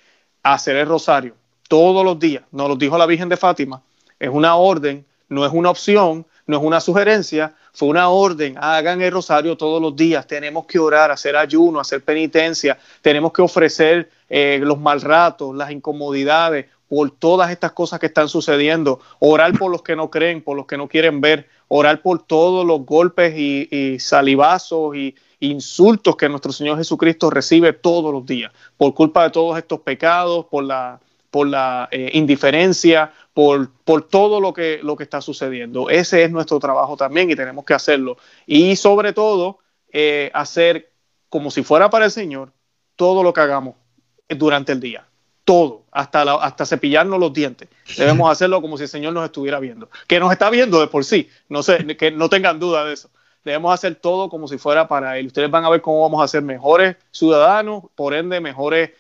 hacer el rosario todos los días, nos lo dijo la Virgen de Fátima, es una orden, no es una opción, no es una sugerencia, fue una orden, hagan el rosario todos los días, tenemos que orar, hacer ayuno, hacer penitencia, tenemos que ofrecer eh, los mal ratos, las incomodidades, por todas estas cosas que están sucediendo, orar por los que no creen, por los que no quieren ver, orar por todos los golpes y, y salivazos y insultos que nuestro Señor Jesucristo recibe todos los días, por culpa de todos estos pecados, por la por la eh, indiferencia, por, por todo lo que, lo que está sucediendo. Ese es nuestro trabajo también y tenemos que hacerlo. Y sobre todo, eh, hacer como si fuera para el Señor todo lo que hagamos durante el día. Todo, hasta, hasta cepillarnos los dientes. Debemos hacerlo como si el Señor nos estuviera viendo. Que nos está viendo de por sí, no sé, que no tengan duda de eso debemos hacer todo como si fuera para él. Ustedes van a ver cómo vamos a ser mejores ciudadanos, por ende mejores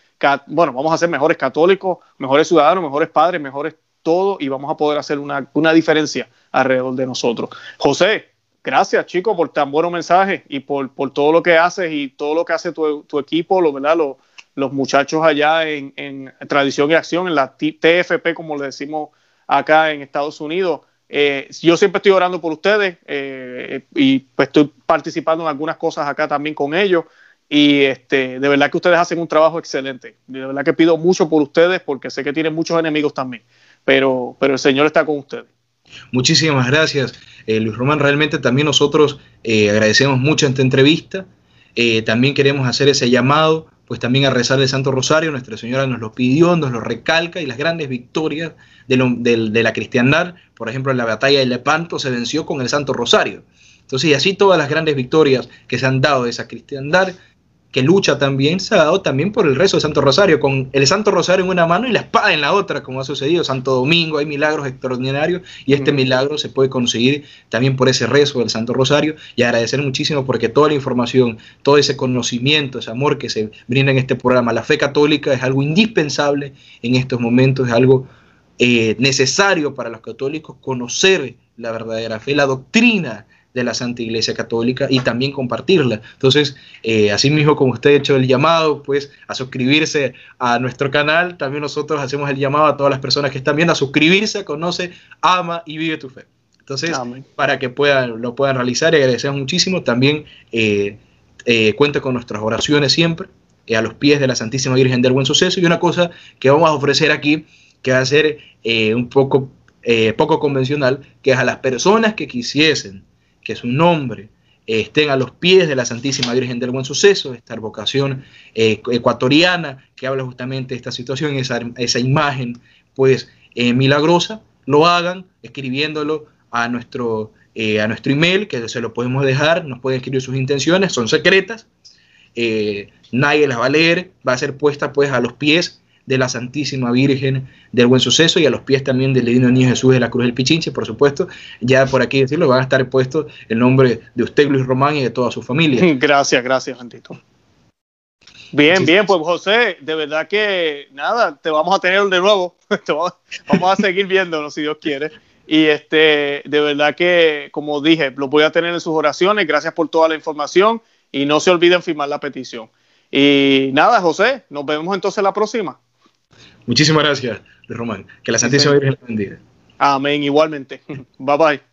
bueno, vamos a ser mejores católicos, mejores ciudadanos, mejores padres, mejores todo y vamos a poder hacer una, diferencia alrededor de nosotros. José, gracias chico por tan buenos mensajes y por, todo lo que haces y todo lo que hace tu, equipo, lo, los muchachos allá en, Tradición y Acción, en la TFP, como le decimos acá en Estados Unidos. Eh, yo siempre estoy orando por ustedes eh, y pues estoy participando en algunas cosas acá también con ellos. Y este, de verdad que ustedes hacen un trabajo excelente. De verdad que pido mucho por ustedes porque sé que tienen muchos enemigos también. Pero, pero el Señor está con ustedes. Muchísimas gracias, eh, Luis Román. Realmente también nosotros eh, agradecemos mucho esta entrevista. Eh, también queremos hacer ese llamado pues también a rezar el Santo Rosario. Nuestra Señora nos lo pidió, nos lo recalca y las grandes victorias de, la cristiandad, por ejemplo, en la batalla de Lepanto se venció con el Santo Rosario. Entonces, y así todas las grandes victorias que se han dado de esa cristiandad que lucha también, se ha dado también por el rezo del Santo Rosario, con el Santo Rosario en una mano y la espada en la otra, como ha sucedido. Santo Domingo, hay milagros extraordinarios y este milagro se puede conseguir también por ese rezo del Santo Rosario y agradecer muchísimo porque toda la información, todo ese conocimiento, ese amor que se brinda en este programa, la fe católica es algo indispensable en estos momentos, es algo eh, necesario para los católicos conocer la verdadera fe, la doctrina de la Santa Iglesia Católica y también compartirla. Entonces, eh, así mismo como usted ha hecho el llamado, pues, a suscribirse a nuestro canal, también nosotros hacemos el llamado a todas las personas que están viendo a suscribirse, conoce, ama y vive tu fe. Entonces, para que puedan, lo puedan realizar, y agradecemos muchísimo. También eh, eh, cuenta con nuestras oraciones siempre, a los pies de la Santísima Virgen del Buen Suceso. Y una cosa que vamos a ofrecer aquí, que va a ser un poco, poco convencional, que es a las personas que quisiesen que su nombre estén a los pies de la Santísima Virgen del Buen Suceso, esta vocación eh, ecuatoriana que habla justamente de esta situación, esa, esa imagen pues eh, milagrosa, lo hagan escribiéndolo a nuestro, eh, a nuestro email, que se lo podemos dejar, nos pueden escribir sus intenciones, son secretas, nadie las va a leer, va a ser puesta pues a los pies de la Santísima Virgen del Buen Suceso y a los pies también del Divino Niño Jesús de la Cruz del Pichinche, por supuesto. Ya por aquí decirlo, van a estar puestos el nombre de usted, Luis Román, y de toda su familia. Gracias, gracias, Antito. Bien, bien, pues José, de verdad que nada, te vamos a tener de nuevo. vamos a seguir viéndolo si Dios quiere. Y este, de verdad que, como dije, lo voy a tener en sus oraciones. Gracias por toda la información y no se olviden firmar la petición. Y nada, José, nos vemos entonces la próxima. Muchísimas gracias, Román. Que la Santísima Virgen le bendiga. Amén, igualmente. Bye bye.